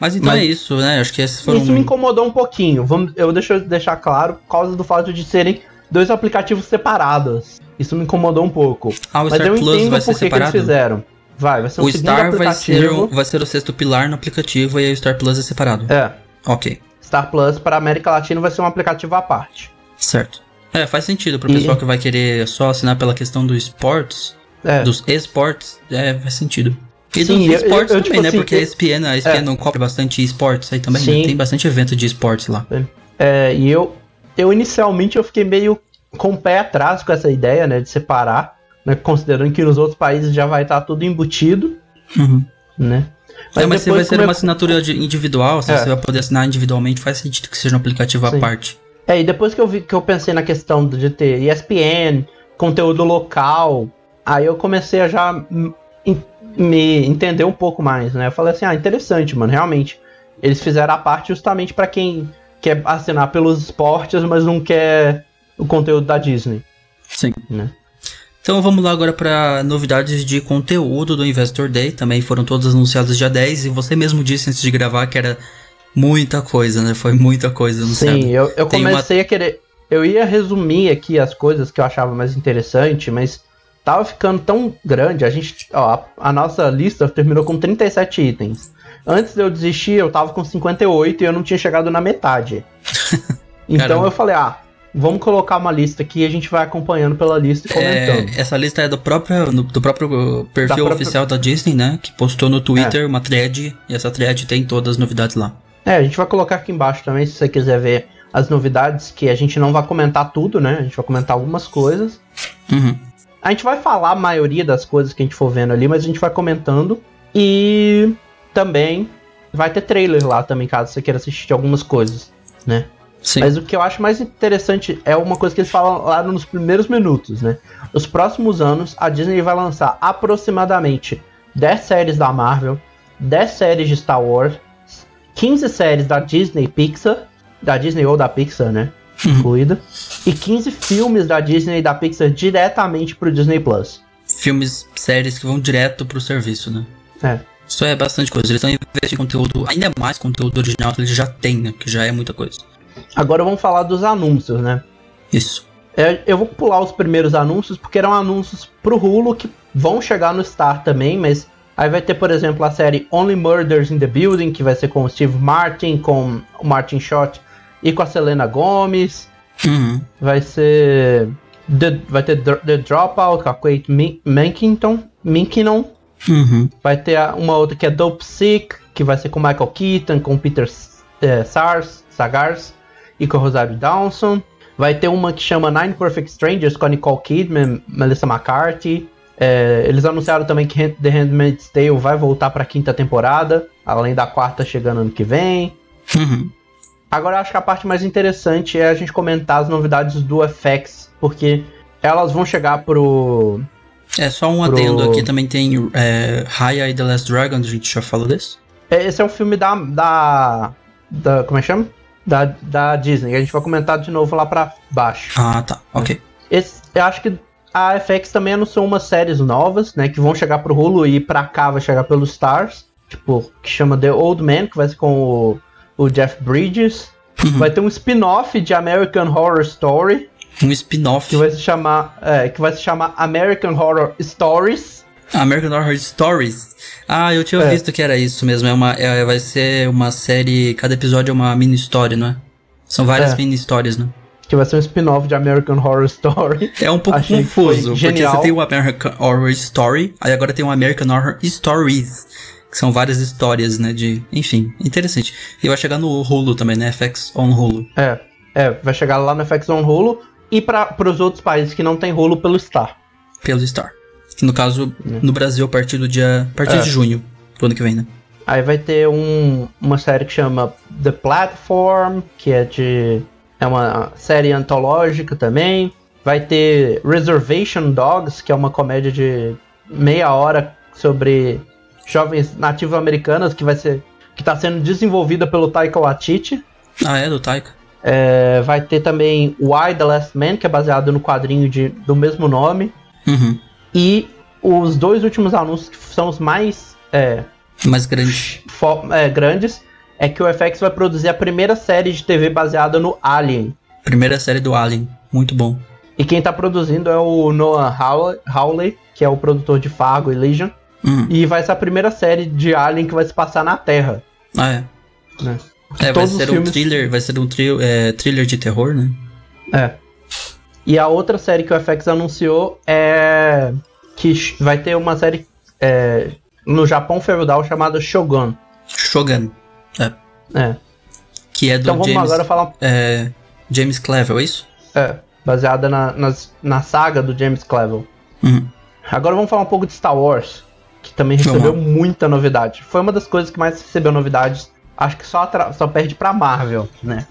Mas então Mas- é isso, né? Acho que esses foram. Isso me incomodou um pouquinho. Vamos, eu deixo eu deixar claro por causa do fato de serem dois aplicativos separados. Isso me incomodou um pouco. Ah, o Mas Star eu Plus entendo vai por ser que, que eles separado? fizeram. Vai, vai ser um O segundo Star vai ser, o- vai ser o sexto pilar no aplicativo e aí o Star Plus é separado. É, Ok, Star Plus para América Latina vai ser um aplicativo à parte. certo. É, faz sentido pro E- pessoal que vai querer só assinar pela questão do esportes, É. dos esportes, é, faz sentido. E Sim, dos eu- esportes eu- eu, também, tipo né? assim, Porque a ESPN, a ESPN É. não cobre bastante esportes aí também, né? Tem bastante evento de esportes lá. É, e eu, eu inicialmente eu fiquei meio com o pé atrás com essa ideia, né, de separar, né, considerando que nos outros países já vai estar tudo embutido, Uhum. né? é, mas se vai ser uma assinatura individual, se É. você vai poder assinar individualmente, faz sentido que seja um aplicativo à Sim. parte. É, e depois que eu vi que eu pensei na questão de ter ESPN, conteúdo local, aí eu comecei a já me entender um pouco mais, né? Eu falei assim, ah, interessante, mano, realmente. Eles fizeram a parte justamente pra quem quer assinar pelos esportes, mas não quer o conteúdo da Disney, Sim. né? Então vamos lá agora para novidades de conteúdo do Investor Day. Também foram todas anunciadas dia 10 e você mesmo disse antes de gravar que era muita coisa, né? Foi muita coisa anunciada. Sim, eu, eu Tem uma- comecei a querer. Eu ia resumir aqui as coisas que eu achava mais interessante, mas tava ficando tão grande. A gente. Ó, a, nossa lista terminou com 37 itens. Antes de eu desistir, eu tava com 58 e eu não tinha chegado na metade. então Caramba. eu falei, ah, vamos colocar uma lista aqui e a gente vai acompanhando pela lista e comentando. É, essa lista é do próprio, do próprio perfil Da própria- oficial da Disney, né? Que postou no Twitter uma thread e essa thread tem todas as novidades lá. É, a gente vai colocar aqui embaixo também, se você quiser ver as novidades, que a gente não vai comentar tudo, né? A gente vai comentar algumas coisas. Uhum. A gente vai falar a maioria das coisas que a gente for vendo ali, mas a gente vai comentando. E também vai ter trailer lá também, caso você queira assistir algumas coisas, né? Sim. Mas o que eu acho mais interessante é uma coisa que eles falam lá nos primeiros minutos, né? Nos próximos anos, a Disney vai lançar aproximadamente 10 séries da Marvel, 10 séries de Star Wars, 15 séries da Disney Pixar, da Disney ou da Pixar, né? Uhum. Incluída, e 15 filmes da Disney e da Pixar diretamente pro Disney Plus. Filmes, séries que vão direto pro serviço, né? É. Isso é bastante coisa. Eles estão investindo em conteúdo, ainda mais conteúdo original que eles já têm, né? Que já é muita coisa. Agora vamos falar dos anúncios, né? Isso. É, eu vou pular os primeiros anúncios porque eram anúncios pro Hulu que vão chegar no Star também, mas aí vai ter, por exemplo, a série Only Murders in the Building, que vai ser com o Steve Martin, com o Martin Short e com a Selena Gomez. Uhum. Vai ser The- vai ter The, Dropout com a Kate Minkington, Minkinon. Uhum. Vai ter uma outra que é Dope Sick, que vai ser com Michael Keaton, com Peter eh, Sars, Sagars e com Rosário Dawson. Vai ter uma que chama Nine Perfect Strangers com a Nicole Kidman, Melissa McCarthy. Eh, eles anunciaram também que The Handmaid's Tale vai voltar para a quinta temporada, além da quarta chegando ano que vem. Uhum. Agora eu acho que a parte mais interessante é a gente comentar as novidades do FX, porque elas vão chegar pro. É só um Pro- adendo aqui também tem é, Raya e The Last Dragon, a gente já falou desse. é, Esse é um filme da. da. da como é que chama? da, da Disney. A gente vai comentar de novo lá pra baixo. Ah, tá. Ok. Esse, eu acho que a FX também anunciou umas séries novas, né? Que vão chegar pro Hulu e pra cá vai chegar pelo Stars. Tipo, que chama The Old Man, que vai ser com o, o Jeff Bridges. Uhum. Vai ter um spin-off de American Horror Story. Um spin-off. Que vai se chamar. É, que vai se chamar American Horror Stories. American Horror Stories. Ah, eu tinha É. visto que era isso mesmo. É uma, é, vai ser uma série. Cada episódio é uma mini história, não é? São várias É. mini histórias, né? Que vai ser um spin-off de American Horror Story. É um pouco Achei confuso, porque você tem o American Horror Story, aí agora tem o American Horror Stories, que são várias histórias, né, de... Enfim, interessante. E vai chegar no Hulu também, né, FX on Hulu. É, é, vai chegar lá no FX on Hulu e para os outros países que não tem Hulu pelo Star. Pelo Star. Que no caso, no Brasil, a partir do dia... A partir É. de junho, do ano que vem, né? Aí vai ter um, uma série que chama The Platform, que é de. É uma série antológica também. Vai ter Reservation Dogs, que é uma comédia de meia hora sobre jovens nativo-americanas que vai ser. que tá sendo desenvolvida pelo Taika Waititi. Ah, é, do Taika. É, vai ter também Why the Last Man, que é baseado no quadrinho de, do mesmo nome. Uhum. E os dois últimos anúncios que são os mais é, Mais grande. fo- é, grandes é que o FX vai produzir a primeira série de TV baseada no Alien. Primeira série do Alien. Muito bom. E quem tá produzindo é o Noah Hawley, que é o produtor de Fargo e Legion. Uhum. E vai ser a primeira série de Alien que vai se passar na Terra. Ah, é. Né? É, vai ser um filmes- thriller, vai ser um trio, é, thriller de terror, né? É. E a outra série que o FX anunciou é que vai ter uma série é, no Japão feudal chamada Shogun. Shogun. É. É. Que é do Então vamos James, agora falar é, James Clevel, é isso? é, baseada na, nas- na saga do James Clevel. Uhum. Agora vamos falar um pouco de Star Wars, que também Vamos recebeu lá. muita novidade. Foi uma das coisas que mais recebeu novidades. Acho que só, só perde pra Marvel, né?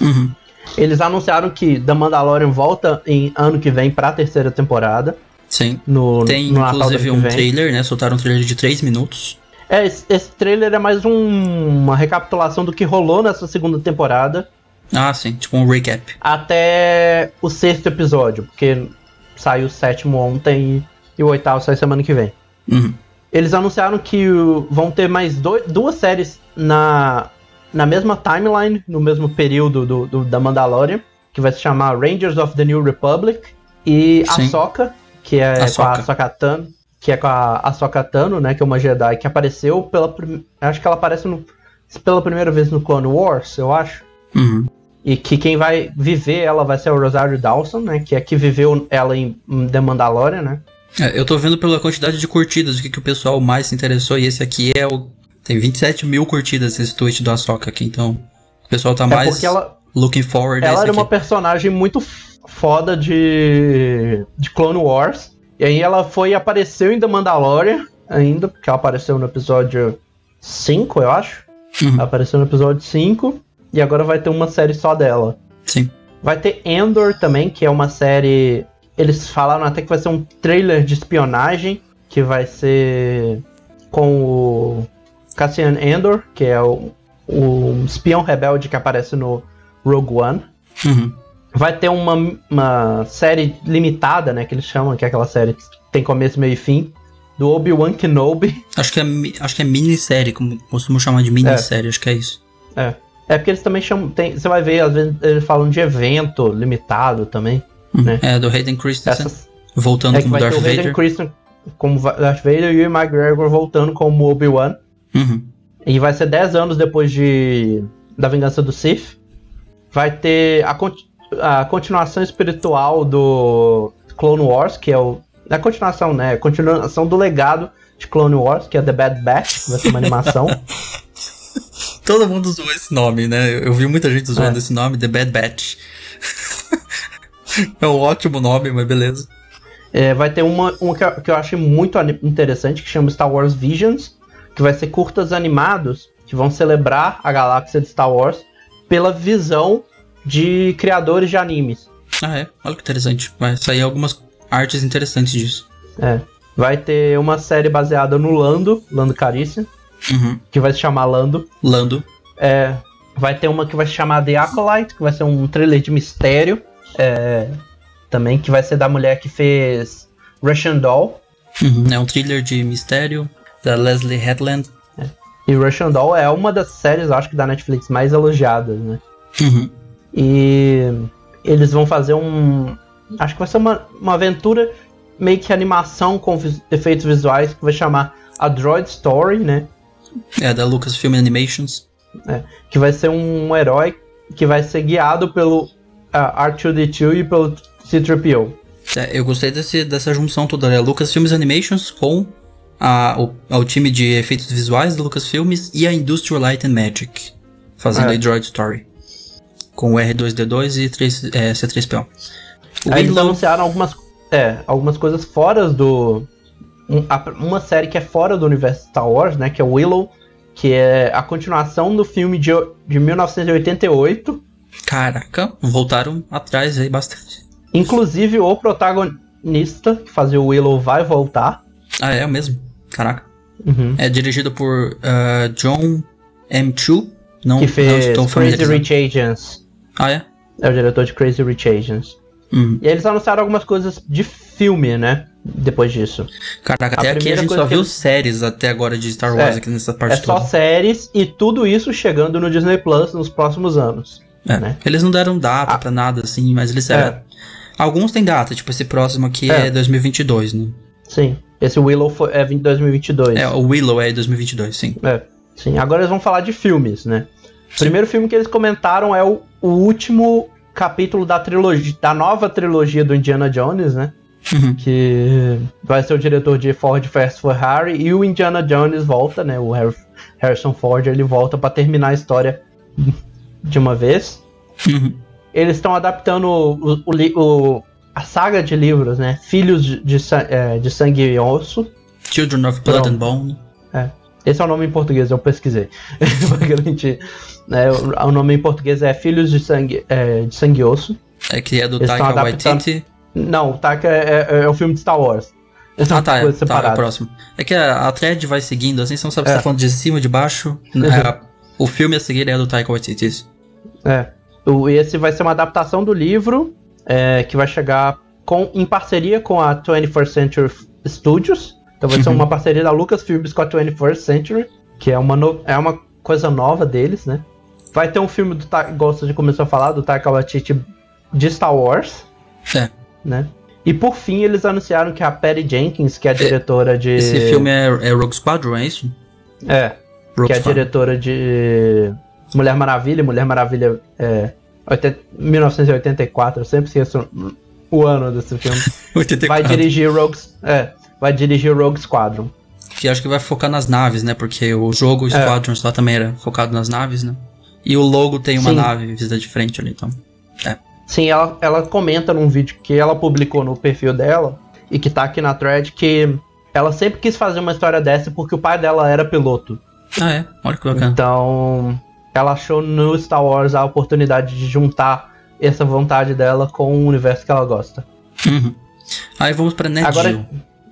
Uhum. Eles anunciaram que The Mandalorian volta em ano que vem pra terceira temporada. Sim. No, Tem no inclusive um trailer, né? Soltaram um trailer de 3 minutos. É, esse, esse trailer é mais um- uma recapitulação do que rolou nessa segunda temporada Ah, sim, tipo um recap. até o sexto episódio, porque saiu o sétimo ontem e, e o oitavo sai semana que vem. Uhum. Eles anunciaram que vão ter mais duas séries na, na mesma timeline, no mesmo período do, do- da Mandalorian, que vai se chamar Rangers of the New Republic e Sim. Ahsoka, que é com Ahsoka. a Ahsoka Tano, que é com a Ahsoka Tano, né, que é uma Jedi que apareceu pela acho que ela aparece no- pela primeira vez no Clone Wars, eu acho. Uhum. E que quem vai viver ela vai ser o Rosario Dawson, né? Que é que viveu ela em em The Mandalorian, né? É, eu tô vendo pela quantidade de curtidas o que, que o pessoal mais se interessou. E esse aqui é o. Tem 27 mil curtidas esse tweet do Ahsoka aqui, então. O pessoal tá É mais ela, looking forward ela era uma aqui. personagem muito foda de, de Clone Wars. E aí ela foi e apareceu em The Mandalorian ainda, porque ela apareceu no episódio 5, eu acho. Uhum. Ela apareceu no episódio 5. E agora vai ter uma série só dela. Sim. Vai ter Endor também, que é uma série. Eles falaram até que vai ser um trailer de espionagem, que vai ser com o Cassian Endor, que é o, o espião rebelde que aparece no Rogue One. Uhum. Vai ter uma, uma série limitada, né? Que eles chamam, que é aquela série que tem começo, meio e fim, do Obi-Wan Kenobi. Acho que é, acho que é minissérie, como costumam chamar de minissérie, acho que é isso. É. É porque eles também chamam. tem- você vai ver, às vezes, eles falam de evento limitado também. Uhum. Né? É, do Hayden Christensen. Essas, Voltando É como Darth o Hayden Vader. Christensen como Darth Vader e o Ian McGregor voltando como Obi-Wan. Uhum. E vai ser 10 anos depois de da Vingança do Sith. Vai ter a, conti- a continuação espiritual do Clone Wars, que é o. A continuação, né? A continuação do legado de Clone Wars, que é The Bad Batch, vai ser uma animação. Todo mundo usou esse nome, né? Eu vi muita gente usando É. esse nome, The Bad Batch. É um ótimo nome, mas beleza. É, vai ter uma, uma que, eu, que eu achei muito interessante, que chama Star Wars Visions, que vai ser curtas animados que vão celebrar a galáxia de Star Wars pela visão de criadores de animes. Ah, é? Olha que interessante. Vai sair algumas artes interessantes disso. É. Vai ter uma série baseada no Lando, Lando Calrissian, Uhum. que vai se chamar Lando. Lando. É, Vai ter uma que vai se chamar The Acolyte, que vai ser um trailer de mistério. É, também, que vai ser da mulher que fez Russian Doll. Uhum, é um thriller de mistério da Leslie Headland. É. E Russian Doll é uma das séries, acho que da Netflix mais elogiadas, né? Uhum. E eles vão fazer um. Acho que vai ser uma, uma aventura meio que animação com efeitos visuais que vai chamar A Droid Story, né? É, da Lucasfilm Animations. É, que vai ser um herói que vai ser guiado pelo uh, R2D2 e pelo C-3PO. É, eu gostei desse, dessa junção toda, né? Lucasfilms Animations com a, o, o time de efeitos visuais da Lucasfilms e a Industrial Light and Magic, fazendo é. a Droid Story. Com o R2D2 e 3, é, C3PO. O Aí eles anunciaram algumas, é, algumas coisas fora do. Um, a, uma série que é fora do universo Star Wars, né? Que é Willow, que é a continuação do filme de, de 1988. Caraca, voltaram atrás aí bastante. Inclusive, o protagonista que fazia o Willow vai voltar. Ah, é o mesmo? Caraca. Uhum. É dirigido por uh, John M. Chu. Não, que fez não Crazy Rich Agents. Ah, é? É o diretor de Crazy Rich Agents. Uhum. E eles anunciaram algumas coisas de filme, né? Depois disso. Caraca, até a aqui a gente só viu eles... séries até agora de Star Wars é, aqui nessa parte é toda. É só séries e tudo isso chegando no Disney Plus nos próximos anos. É, né? Eles não deram data ah. pra nada, assim, mas eles deram. É. Alguns têm data, tipo esse próximo aqui é, é 2022, né? Sim, esse Willow foi, é 2022. É, o Willow é 2022, sim. É, sim. Agora eles vão falar de filmes, né? O primeiro filme que eles comentaram é o, o último capítulo da trilogia, da nova trilogia do Indiana Jones, né? Uhum. Que vai ser o diretor de Ford Fast Ferrari e o Indiana Jones volta, né? O Harrison Ford ele volta para terminar a história de uma vez. Uhum. Eles estão adaptando o, o, o, a saga de livros, né? Filhos de, de, é, de Sangue e Osso. Children of Blood and Bone. É. Esse é o nome em português, eu pesquisei. né, o, o, nome em português é Filhos de Sangue, é, de Sangue e Osso. É que é do Taika Waititi. Não, o Taika é, é, é, o filme de Star Wars. Essa ah, tá, é, tá, é próximo. É que a, a thread vai seguindo, assim, você não sabe se tá é. falando de cima ou de baixo. É, o filme a seguir é do Taika Waititi. É. O, esse vai ser uma adaptação do livro, é, que vai chegar com, em parceria com a 21st Century Studios. Então vai ser uma parceria da Lucasfilms com a 21st Century, que é uma, no, é uma coisa nova deles, né? Vai ter um filme do igual você já começou a falar, do Taika Waititi de Star Wars. É. Né? E por fim, eles anunciaram que a Patty Jenkins, que é a diretora de. Esse filme é, é Rogue Squadron, é isso? É. Rogue que é a diretora de Mulher Maravilha. Mulher Maravilha é. 1984, eu sempre esqueço o ano desse filme. 84. Vai dirigir Rogue. É. Vai dirigir Rogue Squadron. Que acho que vai focar nas naves, né? Porque o jogo. Squadrons é. lá também era focado nas naves, né? E o logo tem uma Sim. nave vista de frente ali, então. É. Sim, ela, ela comenta num vídeo que ela publicou no perfil dela e que tá aqui na thread que ela sempre quis fazer uma história dessa porque o pai dela era piloto. Ah, é? Olha que bacana. Então, ela achou no Star Wars a oportunidade de juntar essa vontade dela com o universo que ela gosta. Uhum. Aí vamos pra Net Agora,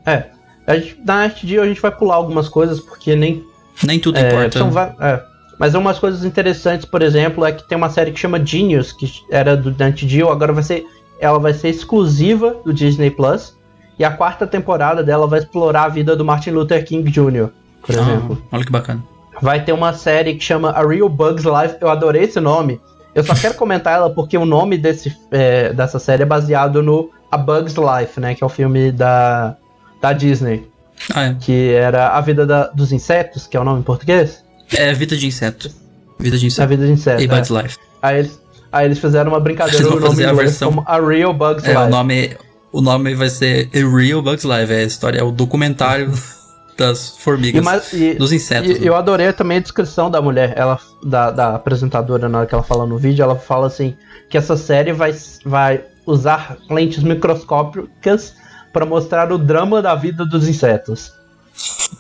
É. A gente, na Net a gente vai pular algumas coisas porque nem. Nem tudo é, importa. São, é, mas umas coisas interessantes, por exemplo, é que tem uma série que chama Genius, que era do Dante Dio, agora vai ser. Ela vai ser exclusiva do Disney Plus. E a quarta temporada dela vai explorar a vida do Martin Luther King Jr., por ah, exemplo. Olha que bacana. Vai ter uma série que chama A Real Bugs Life. Eu adorei esse nome. Eu só quero comentar ela porque o nome desse, é, dessa série é baseado no A Bug's Life, né? Que é o filme da, da Disney. Ah, é. Que era A Vida da, dos Insetos, que é o nome em português. É Vida de Inseto. Vida de Inseto. A Vida de Inseto. E Bug's é. Life. Aí eles, aí eles fizeram uma brincadeira no nome a versão... como A Real Bug's é, Life. O nome, o nome vai ser A Real Bug's Life. É a história, é o documentário das formigas, e, e, dos insetos. E, né? Eu adorei também a descrição da mulher, ela, da, da apresentadora, na hora que ela fala no vídeo, ela fala assim, que essa série vai, vai usar lentes microscópicas para mostrar o drama da vida dos insetos.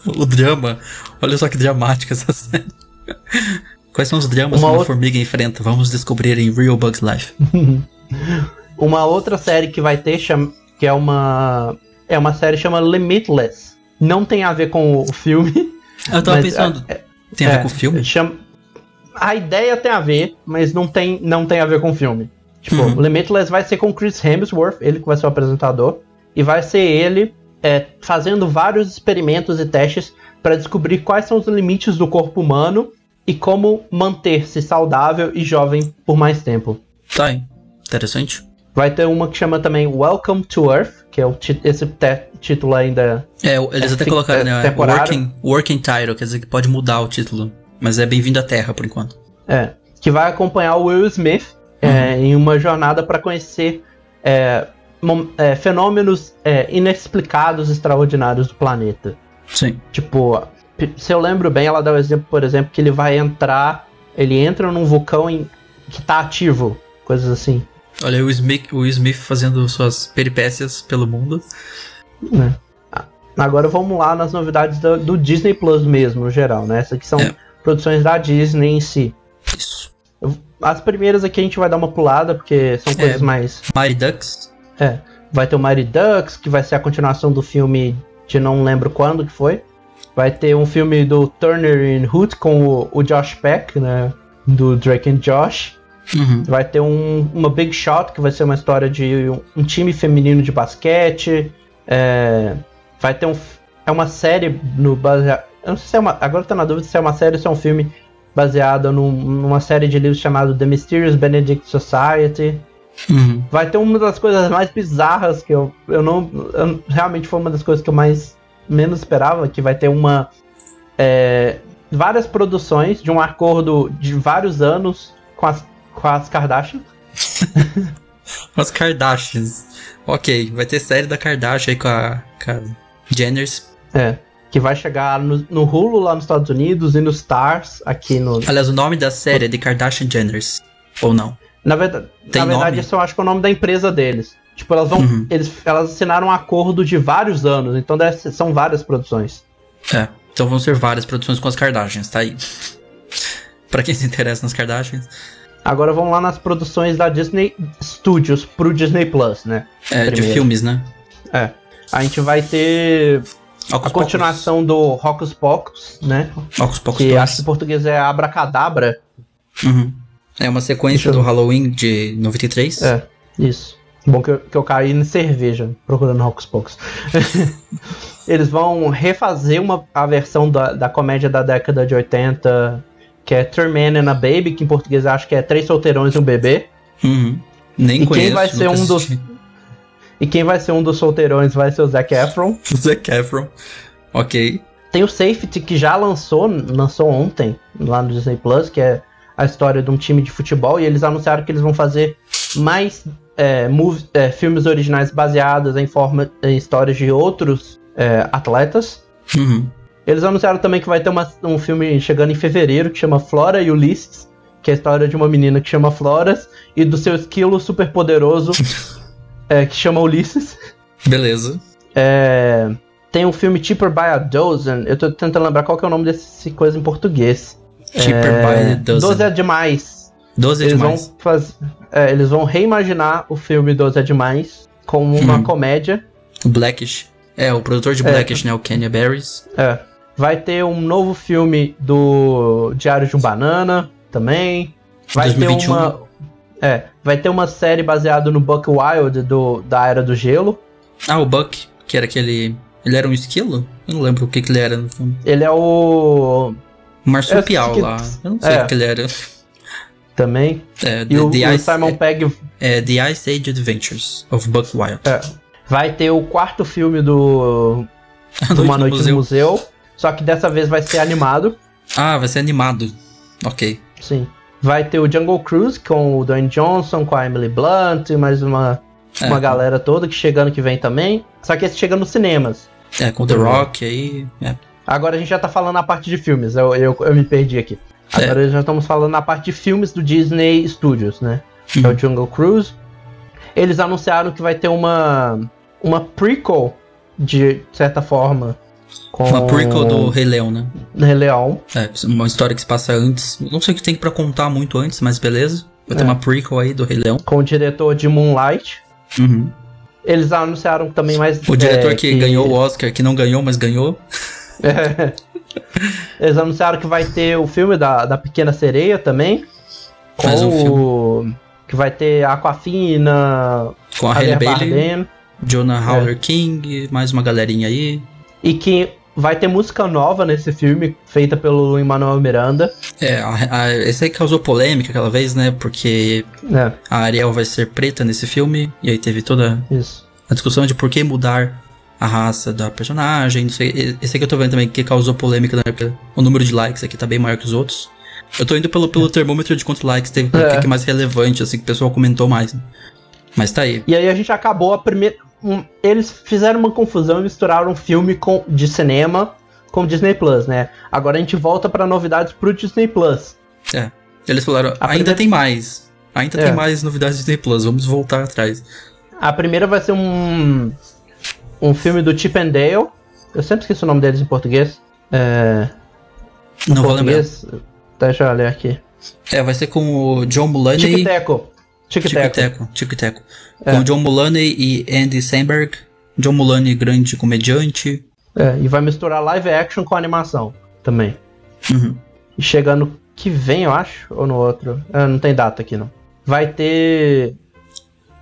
o drama? Olha só que dramática essa série. Quais são os dramas uma que uma outra... formiga enfrenta? Vamos descobrir em Real Bugs Life. uma outra série que vai ter, que é uma é uma série chama Limitless. Não tem a ver com o filme. Eu tava pensando, é, tem a ver é, com o filme? Chama, a ideia tem a ver, mas não tem, não tem a ver com o filme. Tipo, Uhum. Limitless vai ser com Chris Hemsworth, ele que vai ser o apresentador, e vai ser ele é, fazendo vários experimentos e testes para descobrir quais são os limites do corpo humano e como manter-se saudável e jovem por mais tempo. Tá. Interessante. Vai ter uma que chama também Welcome to Earth, que é o esse título ainda. É, eles É, até colocaram, é né? temporário. Working, working title, quer dizer que pode mudar o título. Mas é bem-vindo à Terra, por enquanto. É, que vai acompanhar o Will Smith é, em uma jornada para conhecer é, é, fenômenos é, inexplicados, extraordinários do planeta. Sim. Tipo, se eu lembro bem, ela dá o exemplo, por exemplo, que ele vai entrar. Ele entra num vulcão em- que tá ativo, coisas assim. Olha o Smith, o Smith fazendo suas peripécias pelo mundo. né? Agora vamos lá nas novidades do, do Disney Plus mesmo, no geral, né? Essas aqui são É. produções da Disney em si. Isso. As primeiras aqui a gente vai dar uma pulada, porque são coisas É. mais. Mighty Ducks. É. Vai ter o Mighty Ducks, que vai ser a continuação do filme de não lembro quando que foi. Vai ter um filme do Turner and Hoot com o, o Josh Peck, né? Do Drake and Josh. Uhum. Vai ter um, uma Big Shot, que vai ser uma história de um, um time feminino de basquete. É, vai ter um. É uma série no baseado. Eu não sei se é uma. Agora tá na dúvida se é uma série ou se é um filme baseado num- numa série de livros chamado The Mysterious Benedict Society. Uhum. Vai ter uma das coisas mais bizarras que eu, eu não. eu- realmente foi uma das coisas que eu mais menos esperava, que vai ter uma. é, várias produções de um acordo de vários anos com as, com as Kardashian. As Kardashians. Ok, vai ter série da Kardashian aí com a, com a Jenners. É. Que vai chegar no, no Hulu lá nos Estados Unidos e no Stars aqui no. Aliás, o nome da série é The Kardashian Jenners. Ou não? Na verdade, Tem na verdade nome? isso eu acho que é o nome da empresa deles. Tipo, elas vão. Uhum. Eles, elas assinaram um acordo de vários anos, então ser- são várias produções. É. Então vão ser várias produções com as Kardashians, tá aí. pra quem se interessa nas Kardashians. Agora vamos lá nas produções da Disney Studios pro Disney Plus, né? É, de Primeiro. filmes, né? É. A gente vai ter Ocus a continuação do Hocus Pocus, né? Pocus. Ocus Pocus Que 2. acho que em português é Abracadabra. Uhum. É uma sequência eu- do Halloween de 93. É, isso. Bom que eu, que eu caí em cerveja procurando Hocus Pocus. Eles vão refazer uma, a versão da, da comédia da década de 80, que é Three Men and a Baby, que em português acho que é Três Solteirões e um Bebê. Uhum. Nem E quem conheço. vai ser um dos-. E quem vai ser um dos solteirões vai ser o Zac Efron. Zac Efron. Ok. Tem o Safety, que já lançou, lançou ontem, lá no Disney Plus, que é a história de um time de futebol, e eles anunciaram que eles vão fazer mais é, é, filmes originais baseados em, forma, em histórias de outros é, atletas. Uhum. Eles anunciaram também que vai ter uma- um filme chegando em fevereiro que chama Flora e Ulisses, que é a história de uma menina que chama Floras e do seu esquilo super poderoso é, que chama Ulisses. Beleza. É, tem um filme Cheaper by a Dozen. Eu tô tentando lembrar qual que é o nome desse coisa em português. Cheaper é, by the Dozen. 12 é demais. 12 é eles demais. vão fazer. é, eles vão reimaginar o filme 12 é demais como uma Hum. comédia. Blackish. É, o produtor de É. Blackish, né? O Kenya Barris. É. Vai ter um novo filme do Diário de um Banana também. Vai 2021. ter uma. É, vai ter uma série baseada no Buck Wild do, da Era do Gelo. Ah, o Buck, que era aquele. Ele era um esquilo? Eu não lembro o que, que ele era no filme. Ele é o. Marsupial que- lá. Eu não sei é. o que ele era. Também. É, E The, o, The o Ice, Simon Pegg é, The Ice Age Adventures of Buck Wild. É. Vai ter o quarto filme do, do Uma Noite no museu. Só que dessa vez vai ser animado. Ah, vai ser animado. Ok. Sim. Vai ter o Jungle Cruise com o Dwayne Johnson, com a Emily Blunt e mais uma, É, uma galera toda que chega ano que vem também. Só que esse chega nos cinemas. É, com The Rock aí. É. Agora a gente já tá falando na parte de filmes. Eu, eu, eu me perdi aqui. É. Agora já estamos falando na parte de filmes do Disney Studios, né? Que é Uhum. o Jungle Cruise. Eles anunciaram que vai ter uma, uma prequel, de certa forma. Com Uma prequel do Rei Leão, né? Rei Leão. É, uma história que se passa antes. Não sei o que tem pra contar muito antes, mas beleza. Vai ter É. uma prequel aí do Rei Leão. Com o diretor de Moonlight. Uhum. Eles anunciaram também mais. O diretor é, que, ganhou o Oscar, que não ganhou, mas ganhou. É. Eles anunciaram que vai ter o filme da, da Pequena Sereia também. Mais um filme. Que vai ter Aquafina, Com a Halle Bailey, Jonah Howler King, mais uma galerinha aí. E que vai ter música nova nesse filme, feita pelo Emmanuel Miranda. É, a, a, esse aí causou polêmica aquela vez, né? Porque É, a Ariel vai ser preta nesse filme. E aí teve toda isso. a discussão de por que mudar a raça da personagem. Não sei. Esse aqui eu tô vendo também que causou polêmica na época. O número de likes aqui tá bem maior que os outros. Eu tô indo pelo, pelo termômetro de quantos likes teve, É. o que que é mais relevante, assim, que o pessoal comentou mais. né? Mas tá aí. E aí a gente acabou a primeira. Um- eles fizeram uma confusão e misturaram um filme com, de cinema com Disney Plus, né? Agora a gente volta pra novidades pro Disney Plus. É. Eles falaram, A ainda primeira- tem mais. Ainda É. tem mais novidades de Disney Plus, vamos voltar atrás. A primeira vai ser um. Um filme do Chip and Dale. Eu sempre esqueço o nome deles em português. É. Não vou lembrar. português. Deixa eu ler aqui. É, vai ser com o John Mulaney. Tic-Teco. Tic-Teco. É. Com John Mulaney e Andy Samberg. John Mulaney, grande comediante. É, e vai misturar live action com animação também. Uhum. E chega no que vem, eu acho, ou no outro. Ah, não tem data aqui, não. Vai ter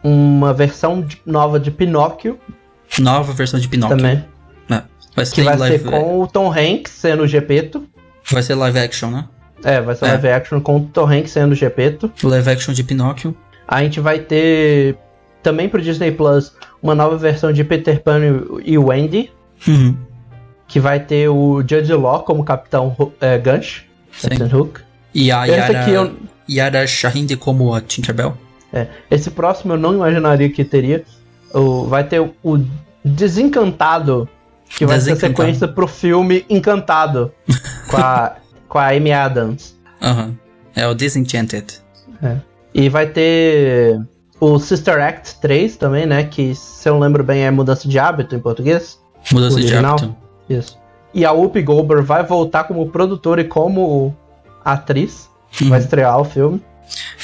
uma versão de- nova de Pinóquio Nova versão de Pinóquio. também. É. Vai ser Que vai live, ser com o Tom Hanks sendo o Gepeto. vai ser live action, né? É, vai ser É. live action com o Tom Hanks sendo o Gepeto. Live action de Pinóquio. A gente vai ter também pro Disney Plus uma nova versão de Peter Pan e Wendy. Uhum. Que vai ter o Judge Law como Capitão é, Gunch. Sim. Captain Hook. E a Yara, eu, Yara Shahinde como a Tinkerbell. É, esse próximo eu não imaginaria que teria. O, vai ter o, o Desencantado, que vai ser sequência pro filme Encantado, com a, com a Amy Adams. Aham. É o Disenchanted. E vai ter o Sister Act 3 também, né? Que, se eu não lembro bem, é Mudança de Hábito em português. Mudança de hábito. Isso. E a Whoopi Goldberg vai voltar como produtora e como atriz. Uhum. Vai estrear o filme.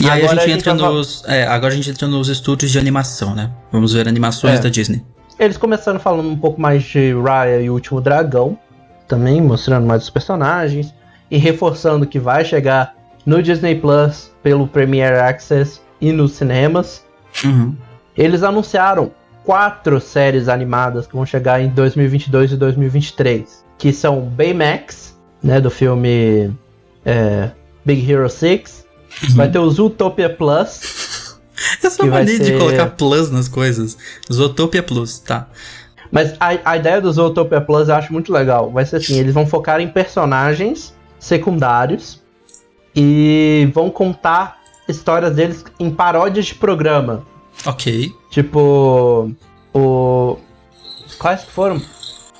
E aí Agora a a gente gente entra vai nos. É, agora a gente entra nos estúdios de animação, né? Vamos ver animações É. da Disney. Eles começaram falando um pouco mais de Raya e o Último Dragão, também mostrando mais os personagens e reforçando que vai chegar no Disney Plus pelo Premier Access e nos cinemas. Uhum. Eles anunciaram quatro séries animadas que vão chegar em 2022 e 2023, que são Baymax, né, do filme é, Big Hero 6. Vai ter o Zootopia Plus, Essa mania de ser- colocar plus nas coisas. Zootopia Plus, tá. Mas a, a ideia do Zootopia Plus eu acho muito legal. Vai ser assim, eles vão focar em personagens secundários e vão contar histórias deles em paródias de programa. Ok. Tipo, o quais que foram?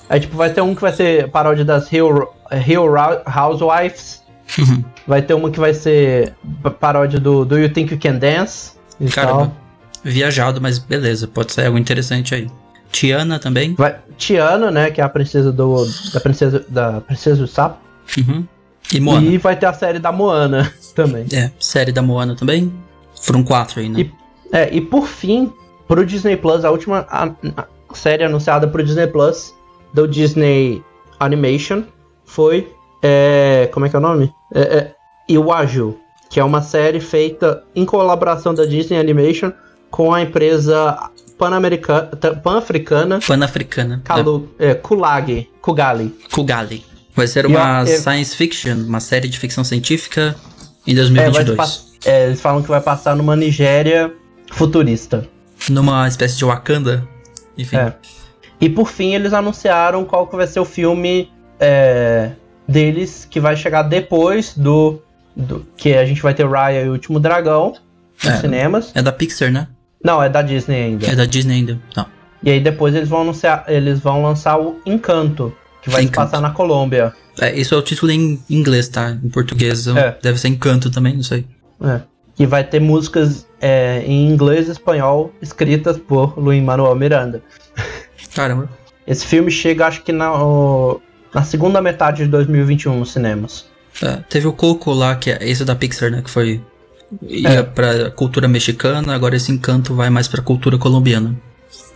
Aí tipo vai ter um que vai ser paródia das Hill, Hill Housewives. Vai ter uma que vai ser pa- paródia do Do You Think You Can Dance? E Caramba. tal. Viajado, mas beleza, pode ser algo interessante aí. Tiana também. Vai, Tiana, né, que é a princesa do da princesa da princesa do sapo. Uhum. E Moana. E vai ter a série da Moana também. É, série da Moana também. Foram quatro aí, né? E- É, e por fim, pro Disney Plus, a última a- a série anunciada pro Disney Plus do Disney Animation foi. É, como é que é o nome? É, é, Iwaju, que é uma série feita em colaboração da Disney Animation com a empresa pan-americana, ta- pan-africana Pan-africana. Kalu, é, Kulag, Kugali. É, Kugali. Vai ser uma ó, é- science fiction, uma série de ficção científica em É, vai 2022. pass- é, eles falam que vai passar numa Nigéria futurista. Numa espécie de Wakanda. Enfim. É. E por fim, eles anunciaram qual que vai ser o filme é, deles que vai chegar depois do, do- que a gente vai ter Raya e o Último Dragão nos É. cinemas. É da Pixar, né? Não, é da Disney ainda. É da Disney ainda. Não. E aí depois eles vão anunciar, eles vão lançar o Encanto, que vai Encanto. passar na Colômbia. É, isso é o título em inglês, tá? Em português eu- É. deve ser Encanto também, não sei. É. Que vai ter músicas é, em inglês e espanhol escritas por Luiz Manuel Miranda. Caramba. Esse filme chega, acho que na, o- na segunda metade de 2021 nos cinemas. É, teve o Coco lá, que é esse da Pixar, né? Que foi. ia É. pra cultura mexicana, agora esse encanto vai mais pra cultura colombiana.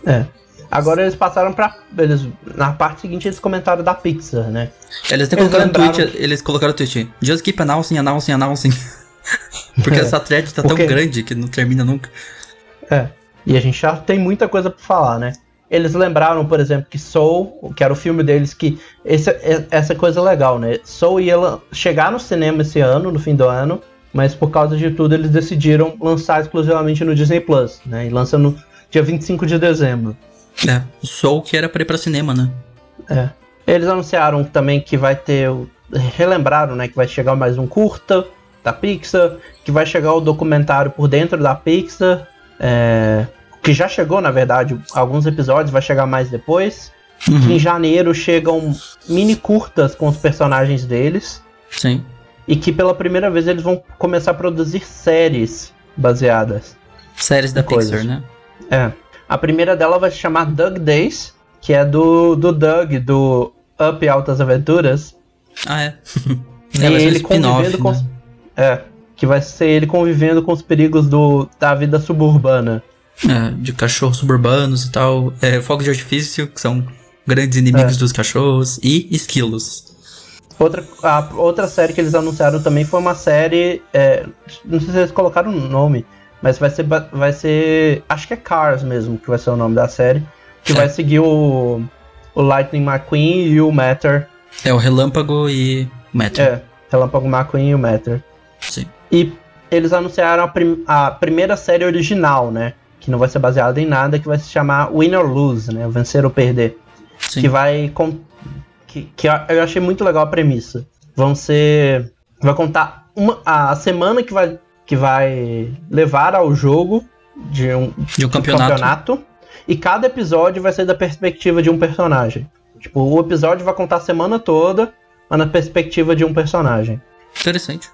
É. Agora eles passaram pra. Eles, na parte seguinte eles comentaram da Pixar, né? Eles até Eles colocaram no lembraram- tweet, eles colocaram no tweet, just keep announcing, announcing, announcing. Porque É. essa thread tá Porque- tão grande que não termina nunca. É. E a gente já tem muita coisa pra falar, né? Eles lembraram, por exemplo, que Soul, que era o filme deles, que esse, é- essa coisa legal, né? Soul ia chegar no cinema esse ano, no fim do ano, mas por causa de tudo eles decidiram lançar exclusivamente no Disney Plus, né? E lança no dia 25 de dezembro. É, o Soul que era pra ir pra cinema, né? É. Eles anunciaram também que vai ter. o- Relembraram, né? Que vai chegar mais um curta da Pixar. Que vai chegar o documentário por dentro da Pixar. é, que já chegou, na verdade, alguns episódios, vai chegar mais depois. Que Uhum, em janeiro chegam mini curtas com os personagens deles. Sim. E que pela primeira vez eles vão começar a produzir séries baseadas. Séries da Coisas. Pixar, né? É. A primeira dela vai se chamar Doug Days, que é do, do Doug, do Up Altas Aventuras. Ah, é. E é, um ele convivendo com. né? É. Que vai ser ele convivendo com os perigos do, da vida suburbana. É, de cachorros suburbanos e tal. É, fogos de artifício, que são grandes inimigos É. dos cachorros. E esquilos. Outra, a outra série que eles anunciaram também foi uma série. é, não sei se eles colocaram o nome, mas vai ser. Vai ser. Acho que é Cars mesmo, que vai ser o nome da série. Que É. vai seguir o. O Lightning McQueen e o Matter. É o Relâmpago e o Metro. É, Relâmpago McQueen e o Matter. Sim. E eles anunciaram a, prim- a primeira série original, né? Que não vai ser baseada em nada, que vai se chamar Win or Lose, né? Vencer ou Perder. Sim. Que vai. Que, que eu eu achei muito legal a premissa. Vão ser. Vai contar uma, a semana que vai, que vai levar ao jogo de um, De um campeonato. campeonato. E cada episódio vai ser da perspectiva de um personagem. Tipo, o episódio vai contar a semana toda, mas na perspectiva de um personagem. Interessante.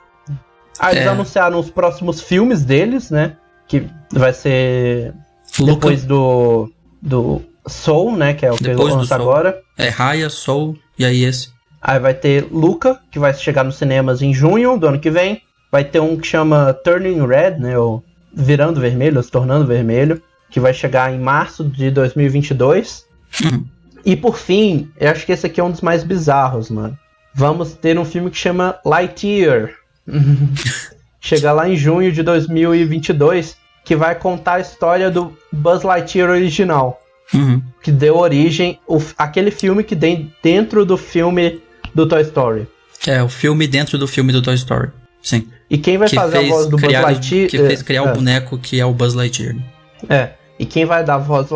Aí eles É. anunciaram os próximos filmes deles, né? Que vai ser Luca, depois do, do Soul, né? Que é o que Depois do lança Soul. agora. é Raya, Soul, e aí esse. Aí vai ter Luca, que vai chegar nos cinemas em junho do ano que vem. Vai ter um que chama Turning Red, né? Ou Virando Vermelho, ou se tornando vermelho. Que vai chegar em março de 2022. Uhum. E por fim, eu acho que esse aqui é um dos mais bizarros, mano. Vamos ter um filme que chama Lightyear. Chegar lá em junho de 2022, que vai contar a história do Buzz Lightyear original, Uhum. que deu origem o, aquele filme que tem dentro do filme do Toy Story. É, o filme dentro do filme do Toy Story. Sim. E quem vai que fazer a voz do Buzz Lightyear? que fez criar é, o boneco que é o Buzz Lightyear. né? É. E quem vai dar a voz,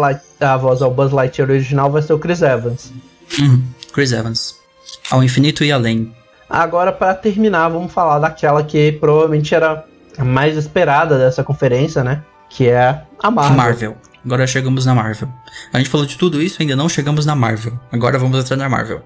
a voz ao Buzz Lightyear original vai ser o Chris Evans. Uhum. Chris Evans. Ao infinito e além. Agora, pra terminar, vamos falar daquela que provavelmente era a mais esperada dessa conferência, né? Que é a Marvel. Marvel. Agora chegamos na Marvel. A gente falou de tudo isso, ainda não chegamos na Marvel. Agora vamos entrar na Marvel.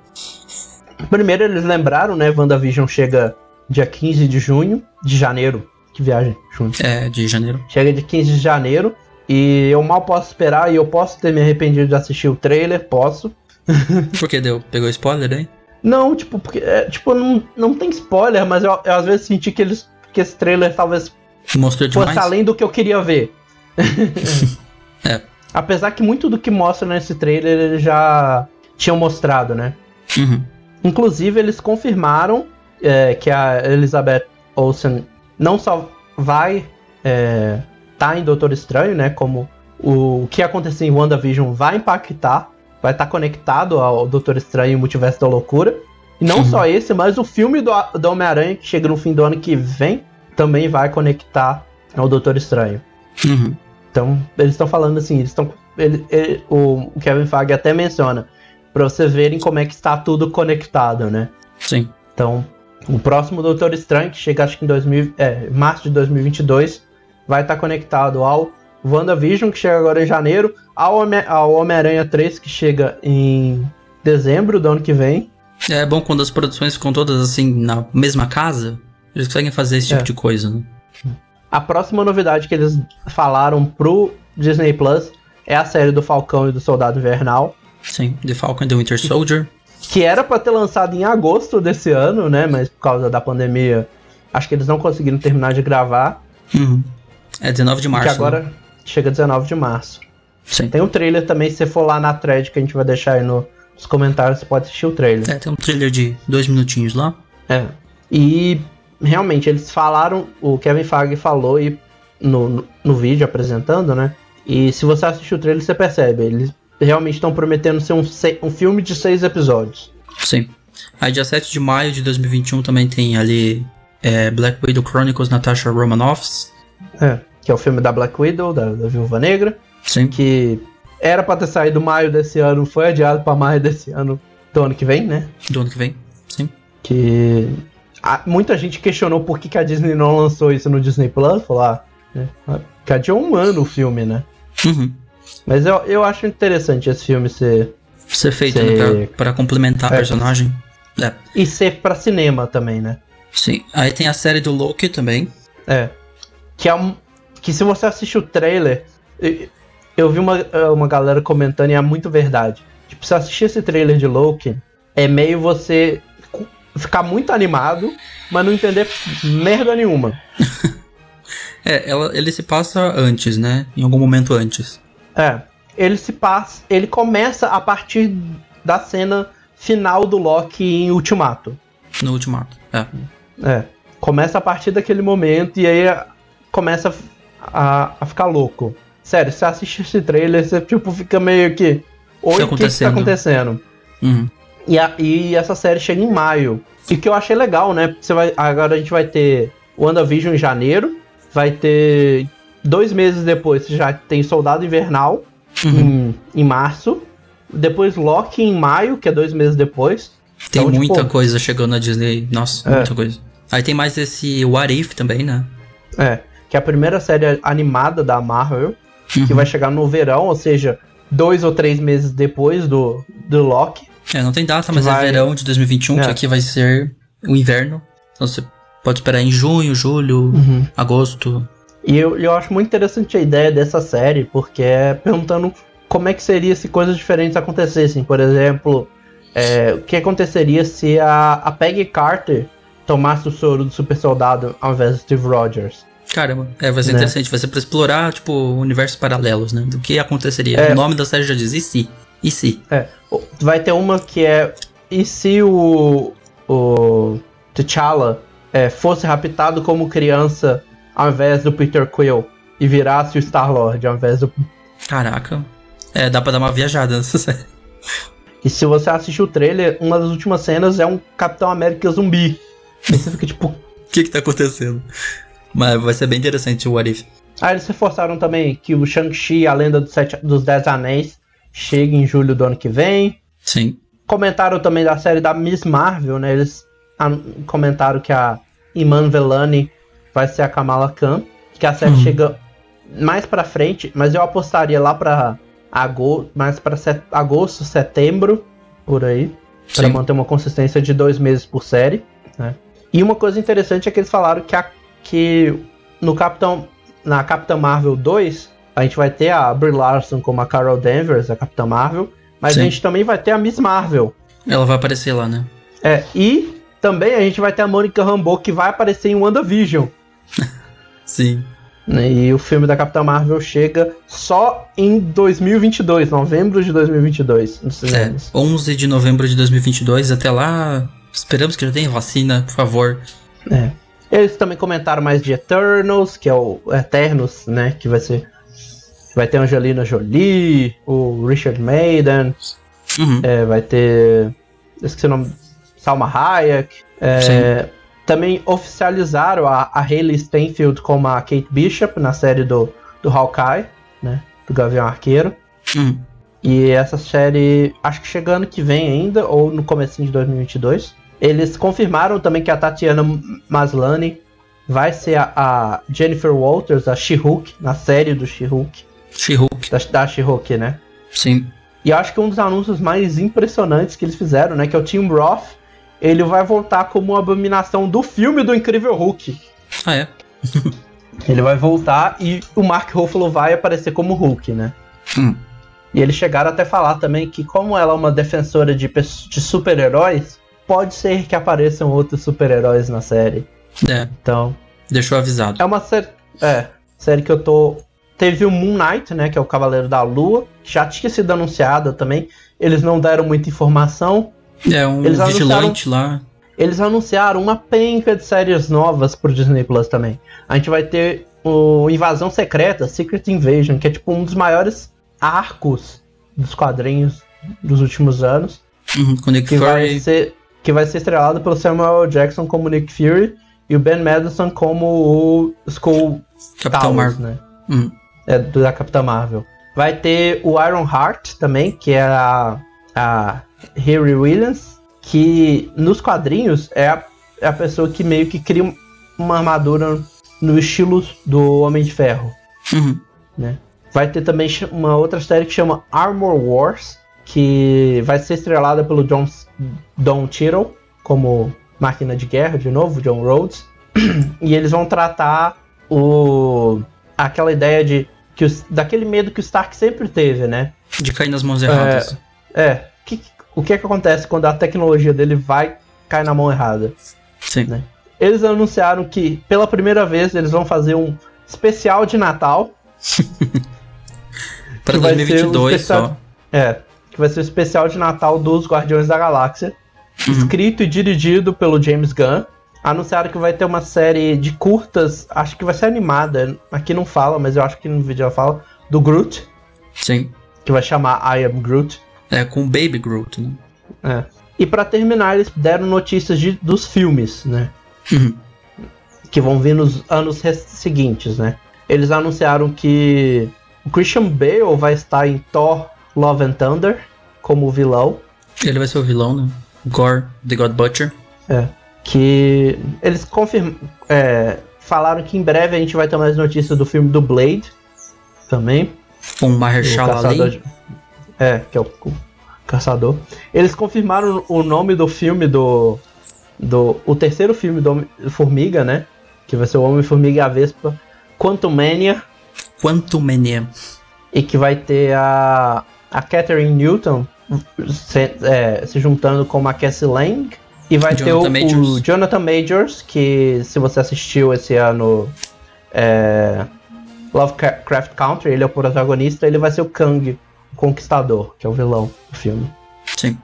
Primeiro eles lembraram, né? WandaVision chega dia 15 de junho. De janeiro. Que viagem, junho. É, de janeiro. Chega de 15 de janeiro. E eu mal posso esperar e eu posso ter me arrependido de assistir o trailer, posso. Por que deu? Pegou spoiler aí? Não, tipo, porque, é, tipo não, não tem spoiler, mas eu, eu às vezes senti que eles que esse trailer talvez Mostrou demais? fosse além do que eu queria ver. É. Apesar que muito do que mostra nesse trailer eles já tinham mostrado, né? Uhum. Inclusive, eles confirmaram é, que a Elizabeth Olsen não só vai é, tá em Doutor Estranho, né? Como o, que acontecer em WandaVision vai impactar, vai estar conectado ao Doutor Estranho e o Multiverso da Loucura. E não Uhum. só esse, mas o filme do, do Homem-Aranha, que chega no fim do ano que vem, também vai conectar ao Doutor Estranho. Uhum. Então, eles estão falando assim, eles estão. Ele, ele- o o Kevin Feige até menciona, pra vocês verem como é que está tudo conectado, né? Sim. Então, o próximo Doutor Estranho, que chega acho que em 2000, é, março de 2022, vai estar conectado ao WandaVision, que chega agora em janeiro, ao Homem- ao Homem-Aranha 3, que chega em dezembro do ano que vem. É bom quando as produções ficam todas assim na mesma casa. Eles conseguem fazer esse tipo É. de coisa, né? A próxima novidade que eles falaram pro Disney Plus é a série do Falcão e do Soldado Invernal. Sim. The Falcon and the Winter Soldier. Que era pra ter lançado em agosto desse ano, né? Mas por causa da pandemia, acho que eles não conseguiram terminar de gravar. Uhum. É 19 de março. que né? agora chega 19 de março. Sim. Tem um trailer também, se você for lá na thread que a gente vai deixar aí no, nos comentários, você pode assistir o trailer. É, tem um trailer de dois minutinhos lá. É. E realmente, eles falaram, o Kevin Feige falou e no, no, no vídeo apresentando, né? E se você assistir o trailer, você percebe. Eles realmente estão prometendo ser um, um filme de seis episódios. Sim. Aí dia 7 de maio de 2021 também tem ali é, Black Widow Chronicles Natasha Romanoffs. É. Que é o filme da Black Widow, da, da Viúva Negra. Sim. Que era pra ter saído maio desse ano, foi adiado pra maio desse ano, do ano que vem, né? Do ano que vem. Sim. Que a- muita gente questionou por que, que a Disney não lançou isso no Disney Plus. Falou, ah, né? que adiou um ano o filme, né? Uhum. Mas eu, eu acho interessante esse filme ser. Ser feito, Ser- né? Pra, pra complementar a É. personagem. É. E ser pra cinema também, né? Sim. Aí tem a série do Loki também. É. Que é um. Que se você assiste o trailer. eu- Eu vi uma, uma galera comentando e é muito verdade. Tipo, se assistir esse trailer de Loki, é meio você ficar muito animado, mas não entender merda nenhuma. É, ela, ele se passa antes, né? Em algum momento antes. É. Ele se passa. Ele começa a partir da cena final do Loki em Ultimato. No Ultimato. É. É. Começa a partir daquele momento e aí começa a, a ficar louco. Sério, você assiste esse trailer, você tipo fica meio que. Oi, o que, que tá acontecendo? acontecendo? Uhum. E, a- e essa série chega em maio. E que eu achei legal, né? Você vai, agora a gente vai ter WandaVision em janeiro. Vai ter. Dois meses depois já tem Soldado Invernal Uhum. em, em março. Depois Loki em maio, que é dois meses depois. Tem Então, tipo, muita coisa chegando na Disney. Nossa, É. muita coisa. Aí tem mais esse What If também, né? É, que é a primeira série animada da Marvel, que Uhum. vai chegar no verão, ou seja, dois ou três meses depois do, do Loki. É, não tem data, mas vai- é verão de 2021, que É. aqui vai ser o inverno. Então você pode esperar em junho, julho, agosto. E eu, eu acho muito interessante a ideia dessa série, porque é perguntando como é que seria se coisas diferentes acontecessem. Por exemplo, é, o que aconteceria se a, a Peggy Carter tomasse o soro do super soldado ao invés do Steve Rogers? Caramba, é, vai ser Né? interessante. Vai ser pra explorar, tipo, universos paralelos, né? Do que aconteceria. É. O nome da série já diz e se? E se? É, vai ter uma que é. E se o. O. T'Challa é, fosse raptado como criança ao invés do Peter Quill e virasse o Star-Lord ao invés do. Caraca. É, dá pra dar uma viajada nessa série. E se você assistir o trailer, uma das últimas cenas é um Capitão América zumbi. Aí você fica tipo. O que que tá acontecendo? Mas vai ser bem interessante o What If. Ah, eles reforçaram também que o Shang-Chi, a lenda dos, sete, dos Dez Anéis, chega em julho do ano que vem. Sim. Comentaram também da série da Miss Marvel, né? Eles comentaram que a Iman Velani vai ser a Kamala Khan, que a série Uhum. chega mais pra frente, mas eu apostaria lá pra agosto, mais pra set- agosto, setembro, por aí, Pra Sim. manter uma consistência de dois meses por série. né? E uma coisa interessante é que eles falaram que, a- que no Capitão, na Capitã Marvel 2, a gente vai ter a Brie Larson como a Carol Danvers, a Capitã Marvel, mas Sim. a gente também vai ter a Miss Marvel. Ela vai aparecer lá, né? É, e também a gente vai ter a Mônica Rambeau que vai aparecer em WandaVision. Sim. né? E o filme da Capitã Marvel chega só em 2022, novembro de 2022, nos É, cinemas. 11 de novembro de 2022. Até lá, esperamos que já tenha vacina, por favor. É. Eles também comentaram mais de Eternals, que é o Eternos, né? Que vai ser. Vai ter Angelina Jolie, o Richard Maiden, Uhum. é, vai ter. Esqueci o nome. Salma Hayek. é, também oficializaram a, a Hayley Steinfeld como a Kate Bishop na série do, do Hawkeye, né? Do Gavião Arqueiro. Uhum. E essa série, acho que chega ano que vem ainda, ou no comecinho de 2022. Eles confirmaram também que a Tatiana Maslany vai ser a, a Jennifer Walters, a She-Hulk, na série do She-Hulk, She-Hulk. da, da She-Hulk, né? Sim. E eu acho que um dos anúncios mais impressionantes que eles fizeram, né, que é o Tim Roth, ele vai voltar como uma abominação do filme do Incrível Hulk. Ah, é? Ele vai voltar e o Mark Ruffalo vai aparecer como Hulk, né? Hum. E eles chegaram até a falar também que, como ela é uma defensora de, de super-heróis, pode ser que apareçam outros super-heróis na série. É, Então, deixou avisado. é uma série. É, série que eu tô teve o Moon Knight, né, que é o Cavaleiro da Lua, que já tinha sido anunciado também. Eles não deram muita informação. É um Eles vigilante lá. Eles anunciaram uma penca de séries novas pro Disney Plus também. A gente vai ter o Invasão Secreta, Secret Invasion, que é tipo um dos maiores arcos dos quadrinhos dos últimos anos. Uhum, com Nick Que vai, Fury. ser, que vai ser estrelado pelo Samuel. Jackson como Nick Fury e o Ben Madison como o Skull Capitão Marvel. né? Uhum. É, da Capitã Marvel. Vai ter o Iron Heart também, que é a, a Harry Williams, que nos quadrinhos é a, é a pessoa que meio que cria um- uma armadura no estilo do Homem de Ferro, Uhum. né? Vai ter também uma outra série que chama Armor Wars, que vai ser estrelada pelo John, Don Cheadle, como máquina de guerra, de novo, John Rhodes. e eles vão tratar o aquela ideia de que os- daquele medo que o Stark sempre teve, né? De cair nas mãos erradas. É, que- o que que acontece quando a tecnologia dele vai cair na mão errada? Sim. né? Eles anunciaram que pela primeira vez eles vão fazer um especial de Natal o 2022 especial- só. É, que vai ser o especial de Natal dos Guardiões da Galáxia, escrito e dirigido pelo James Gunn. Anunciaram que vai ter uma série de curtas, acho que vai ser animada, aqui não fala, mas eu acho que no vídeo ela fala, do Groot, Sim. que vai chamar I Am Groot. É com o Baby Groot, né? É. E pra terminar, eles deram notícias de- dos filmes, né? Uhum. que vão vir nos anos seguintes, né? Eles anunciaram que o Christian Bale vai estar em Thor Love and Thunder como vilão. Ele vai ser o vilão, né? Gore, The God Butcher. É. Que eles confirm... é, falaram que em breve a gente vai ter mais notícias do filme do Blade também. Com o caçador Ali. de- É, que é o, o caçador. Eles confirmaram o nome do filme do. do o terceiro filme do Homem-Formiga, né? Que vai ser o Homem-Formiga e a Vespa. Quantumania. Quanto Mania. E que vai ter a. a Catherine Newton se, é, se juntando com a Cassie Lang. E vai ter Jonathan o, Majors. o Jonathan Majors, que se você assistiu esse ano. É, Lovecraft Country, ele é o protagonista, ele vai ser o Kang, o Conquistador, que é o vilão do filme. Sim.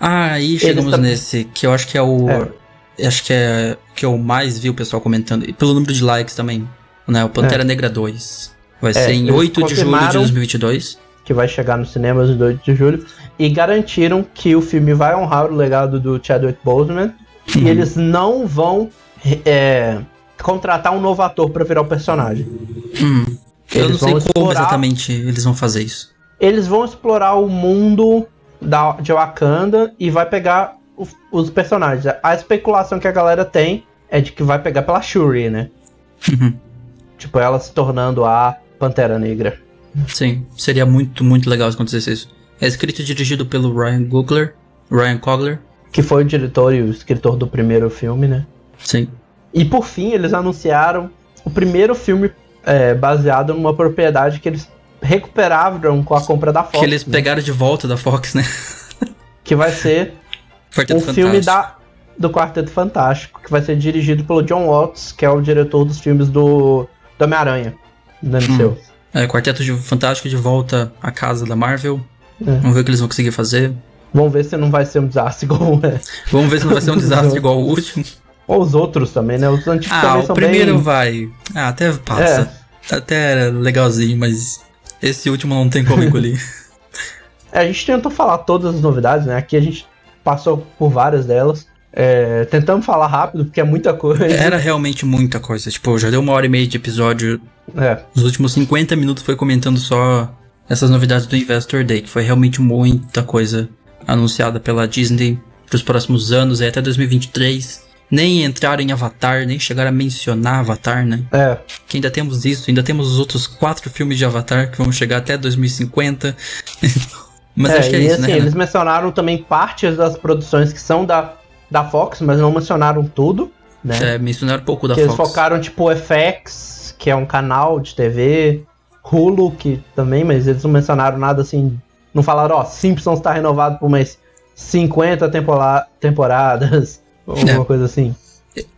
Ah, aí chegamos tam- nesse, que eu acho que é o. É. Acho que é que eu mais vi o pessoal comentando. E pelo número de likes também. Né? O Pantera Negra 2. Vai ser em eles 8 de julho de confirmaram- 2022. Que vai chegar nos cinemas em 2 de julho. E garantiram que o filme vai honrar o legado do Chadwick Boseman. Uhum. E eles não vão é, contratar um novo ator pra virar o personagem. Hum. Eu não sei como explorar- exatamente eles vão fazer isso. Eles vão explorar o mundo da, de Wakanda e vai pegar o- os personagens. A especulação que a galera tem é de que vai pegar pela Shuri, né? Uhum. Tipo, ela se tornando a Pantera Negra. Sim, seria muito, muito legal se acontecesse isso. É escrito e dirigido pelo Ryan Coogler. Ryan Coogler. Que foi o diretor e o escritor do primeiro filme, né? Sim. E por fim, eles anunciaram o primeiro filme é, baseado numa propriedade que eles recuperaram com a compra da Fox. que eles né? pegaram de volta da Fox, né? Que vai ser Quarteto um Fantástico. filme da, do Quarteto Fantástico, que vai ser dirigido pelo John Watts, que é o diretor dos filmes do, do Homem-Aranha, do MCU. É, Quarteto de Fantástico de volta à casa da Marvel. É. Vamos ver o que eles vão conseguir fazer. Vamos ver se não vai ser um desastre igual é. Vamos ver se não vai ser um desastre igual o último. Ou os outros também, né? Os antigos Ah, também o são primeiro bem... É. vai. Ah, até passa. Até era legalzinho, mas esse último não tem como engolir. É, a gente tentou falar todas as novidades, né? Aqui a gente passou por várias delas. É, tentamos falar rápido, porque é muita coisa. era realmente muita coisa. Tipo, já deu uma hora e meia de episódio. É, Os últimos 50 minutos foi comentando só essas novidades do Investor Day, que foi realmente muita coisa anunciada pela Disney pros próximos anos, até 2023. Nem entraram em Avatar, nem chegaram a mencionar Avatar, né? é. Que ainda temos isso, ainda temos os outros quatro filmes de Avatar que vão chegar até 2050. Mas é, acho que é e isso, assim, né? Eles mencionaram também partes das produções que são da, da Fox, mas não mencionaram tudo, né? É, mencionaram um pouco da que eles Fox. focaram, tipo, FX, que é um canal de TV, Hulu, que também, mas eles não mencionaram nada assim. Não falaram, ó, Simpsons tá renovado por mais 50 tempora- temporadas, ou alguma É. coisa assim.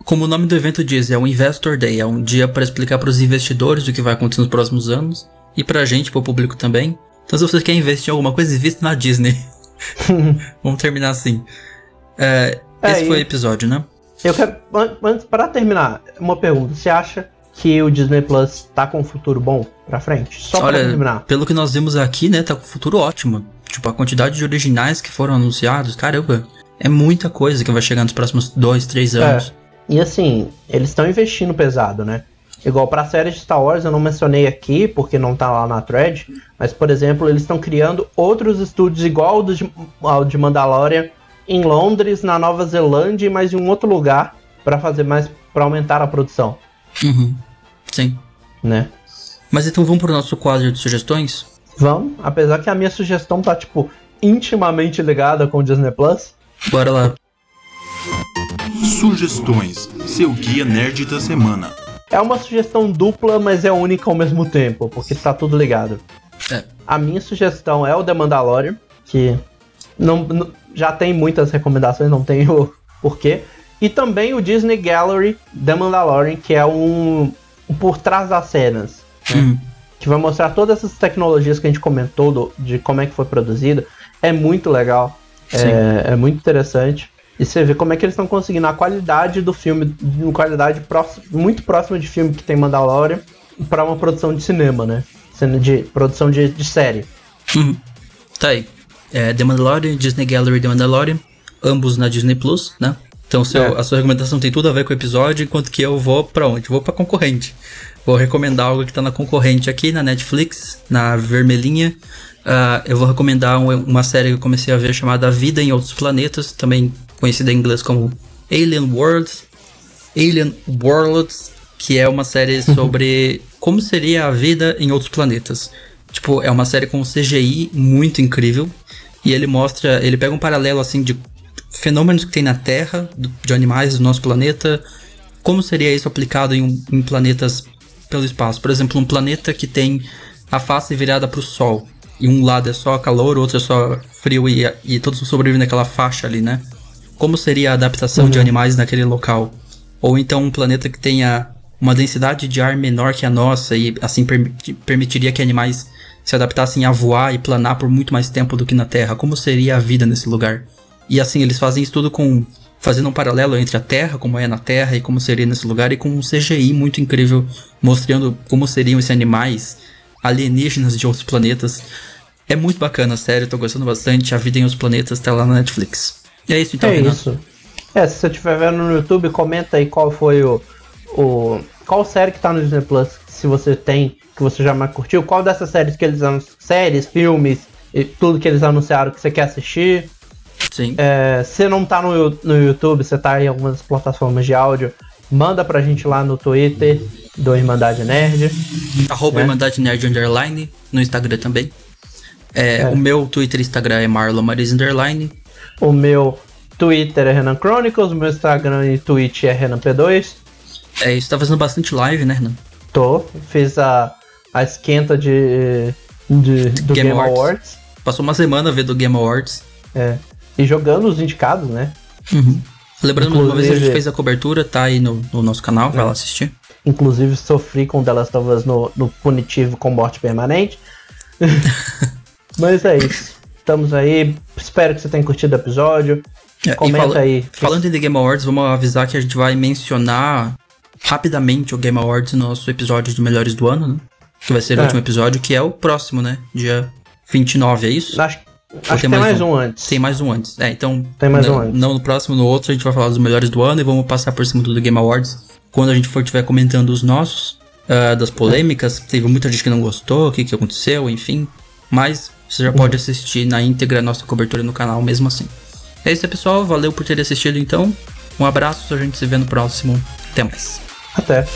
Como o nome do evento diz, é um Investor Day, é um dia para explicar para os investidores o que vai acontecer nos próximos anos e pra gente, pro público também. Então, se você quer investir em alguma coisa, invista na Disney. Vamos terminar assim. É, é, esse foi o episódio, né? Eu quero, antes, para terminar, uma pergunta. Você acha que o Disney Plus tá com um futuro bom pra frente? Só Olha, pra terminar. Pelo que nós vimos aqui, né, tá com um futuro ótimo. Tipo, a quantidade de originais que foram anunciados, caramba, é muita coisa que vai chegar nos próximos dois, três é. anos. É. E assim, eles estão investindo pesado, né? Igual pra série de Star Wars, eu não mencionei aqui, porque não tá lá na thread, mas, por exemplo, eles estão criando outros estúdios igual ao de, ao de Mandalorian em Londres, na Nova Zelândia e mais em um outro lugar para fazer mais, para aumentar a produção. Uhum. Sim. Né? Mas então vamos pro nosso quadro de sugestões? Vamos, apesar que a minha sugestão tá, tipo, intimamente ligada com o Disney Plus. Bora lá. Sugestões, seu guia nerd da semana. É uma sugestão dupla, mas é única ao mesmo tempo, porque está tudo ligado. É. A minha sugestão é o The Mandalorian, que não, não, já tem muitas recomendações, não tem o porquê. E também o Disney Gallery The Mandalorian, que é um, um por trás das cenas. Né? Hum. Que vai mostrar todas essas tecnologias que a gente comentou do, de como é que foi produzido. É muito legal. É, é, muito interessante. E você vê como é que eles estão conseguindo a qualidade do filme, uma qualidade próxima, muito próxima de filme que tem Mandalorian, para uma produção de cinema, né? Sendo de produção de, de série. Uhum. Tá aí. É, The Mandalorian, Disney Gallery The Mandalorian, ambos na Disney Plus, né? Então seu, é. a sua recomendação tem tudo a ver com o episódio, enquanto que eu vou para onde? Vou para concorrente. Vou recomendar algo que tá na concorrente aqui, na Netflix, na vermelhinha. Uh, eu vou recomendar um, uma série que eu comecei a ver chamada Vida em Outros Planetas, também conhecida em inglês como Alien Worlds. Alien Worlds, que é uma série uhum. sobre como seria a vida em outros planetas. Tipo, é uma série com CGI muito incrível. E ele mostra, ele pega um paralelo assim de fenômenos que tem na Terra, de animais do nosso planeta, como seria isso aplicado em, em planetas pelo espaço. Por exemplo, um planeta que tem a face virada para o Sol. E um lado é só calor, o outro é só frio e, e todos sobrevivem naquela faixa ali, né? como seria a adaptação uhum. de animais naquele local. Ou então um planeta que tenha uma densidade de ar menor que a nossa e assim per permitiria que animais se adaptassem a voar e planar por muito mais tempo do que na Terra. Como seria a vida nesse lugar? E assim, eles fazem isso tudo com fazendo um paralelo entre a Terra, como é na Terra e como seria nesse lugar e com um CGI muito incrível mostrando como seriam esses animais alienígenas de outros planetas. É muito bacana, sério, tô gostando bastante. A vida em outros planetas tá lá na Netflix. É isso então, É isso. É, se você estiver vendo no YouTube, comenta aí qual foi o, o. Qual série que tá no Disney Plus, se você tem, que você já mais curtiu, qual dessas séries que eles séries, filmes e tudo que eles anunciaram que você quer assistir. Sim. É, se não tá no, no YouTube, você tá em algumas plataformas de áudio, manda pra gente lá no Twitter do Irmandade Nerd. Arroba né? Irmandade Nerd Underline, no Instagram também. É, é. O meu Twitter e Instagram é Marlon Maris Underline. O meu Twitter é Renan Chronicles, o meu Instagram e Twitch é Renan P2. É, isso tá fazendo bastante live, né, Renan? Tô, fiz a, a esquenta de, de do Game, Game Awards. Awards. Passou uma semana vendo Game Awards. É. E jogando os indicados, né? Uhum. Lembrando, Inclusive, uma vez a gente fez a cobertura, tá aí no, no nosso canal, vai lá assistir. Inclusive, sofri com Last of Us no, no punitivo com morte permanente. Mas é isso. Estamos aí. Espero que você tenha curtido o episódio. É, Comenta fala, aí. Falando em The Game Awards, vamos avisar que a gente vai mencionar rapidamente o Game Awards no nosso episódio de melhores do ano, né? Que vai ser é. o último episódio, que é o próximo, né? Dia 29, é isso? Acho, acho que tem mais um? um? antes. Tem mais um antes. É, então. Tem mais um antes. Não no próximo, no outro, a gente vai falar dos melhores do ano e vamos passar por cima do Game Awards. Quando a gente for estiver comentando os nossos, uh, das polêmicas, teve muita gente que não gostou, o que, que aconteceu, enfim. Mas você já pode assistir na íntegra a nossa cobertura no canal mesmo assim. É isso, pessoal. Valeu por ter assistido então. Um abraço, a gente se vê no próximo. Até mais. Até.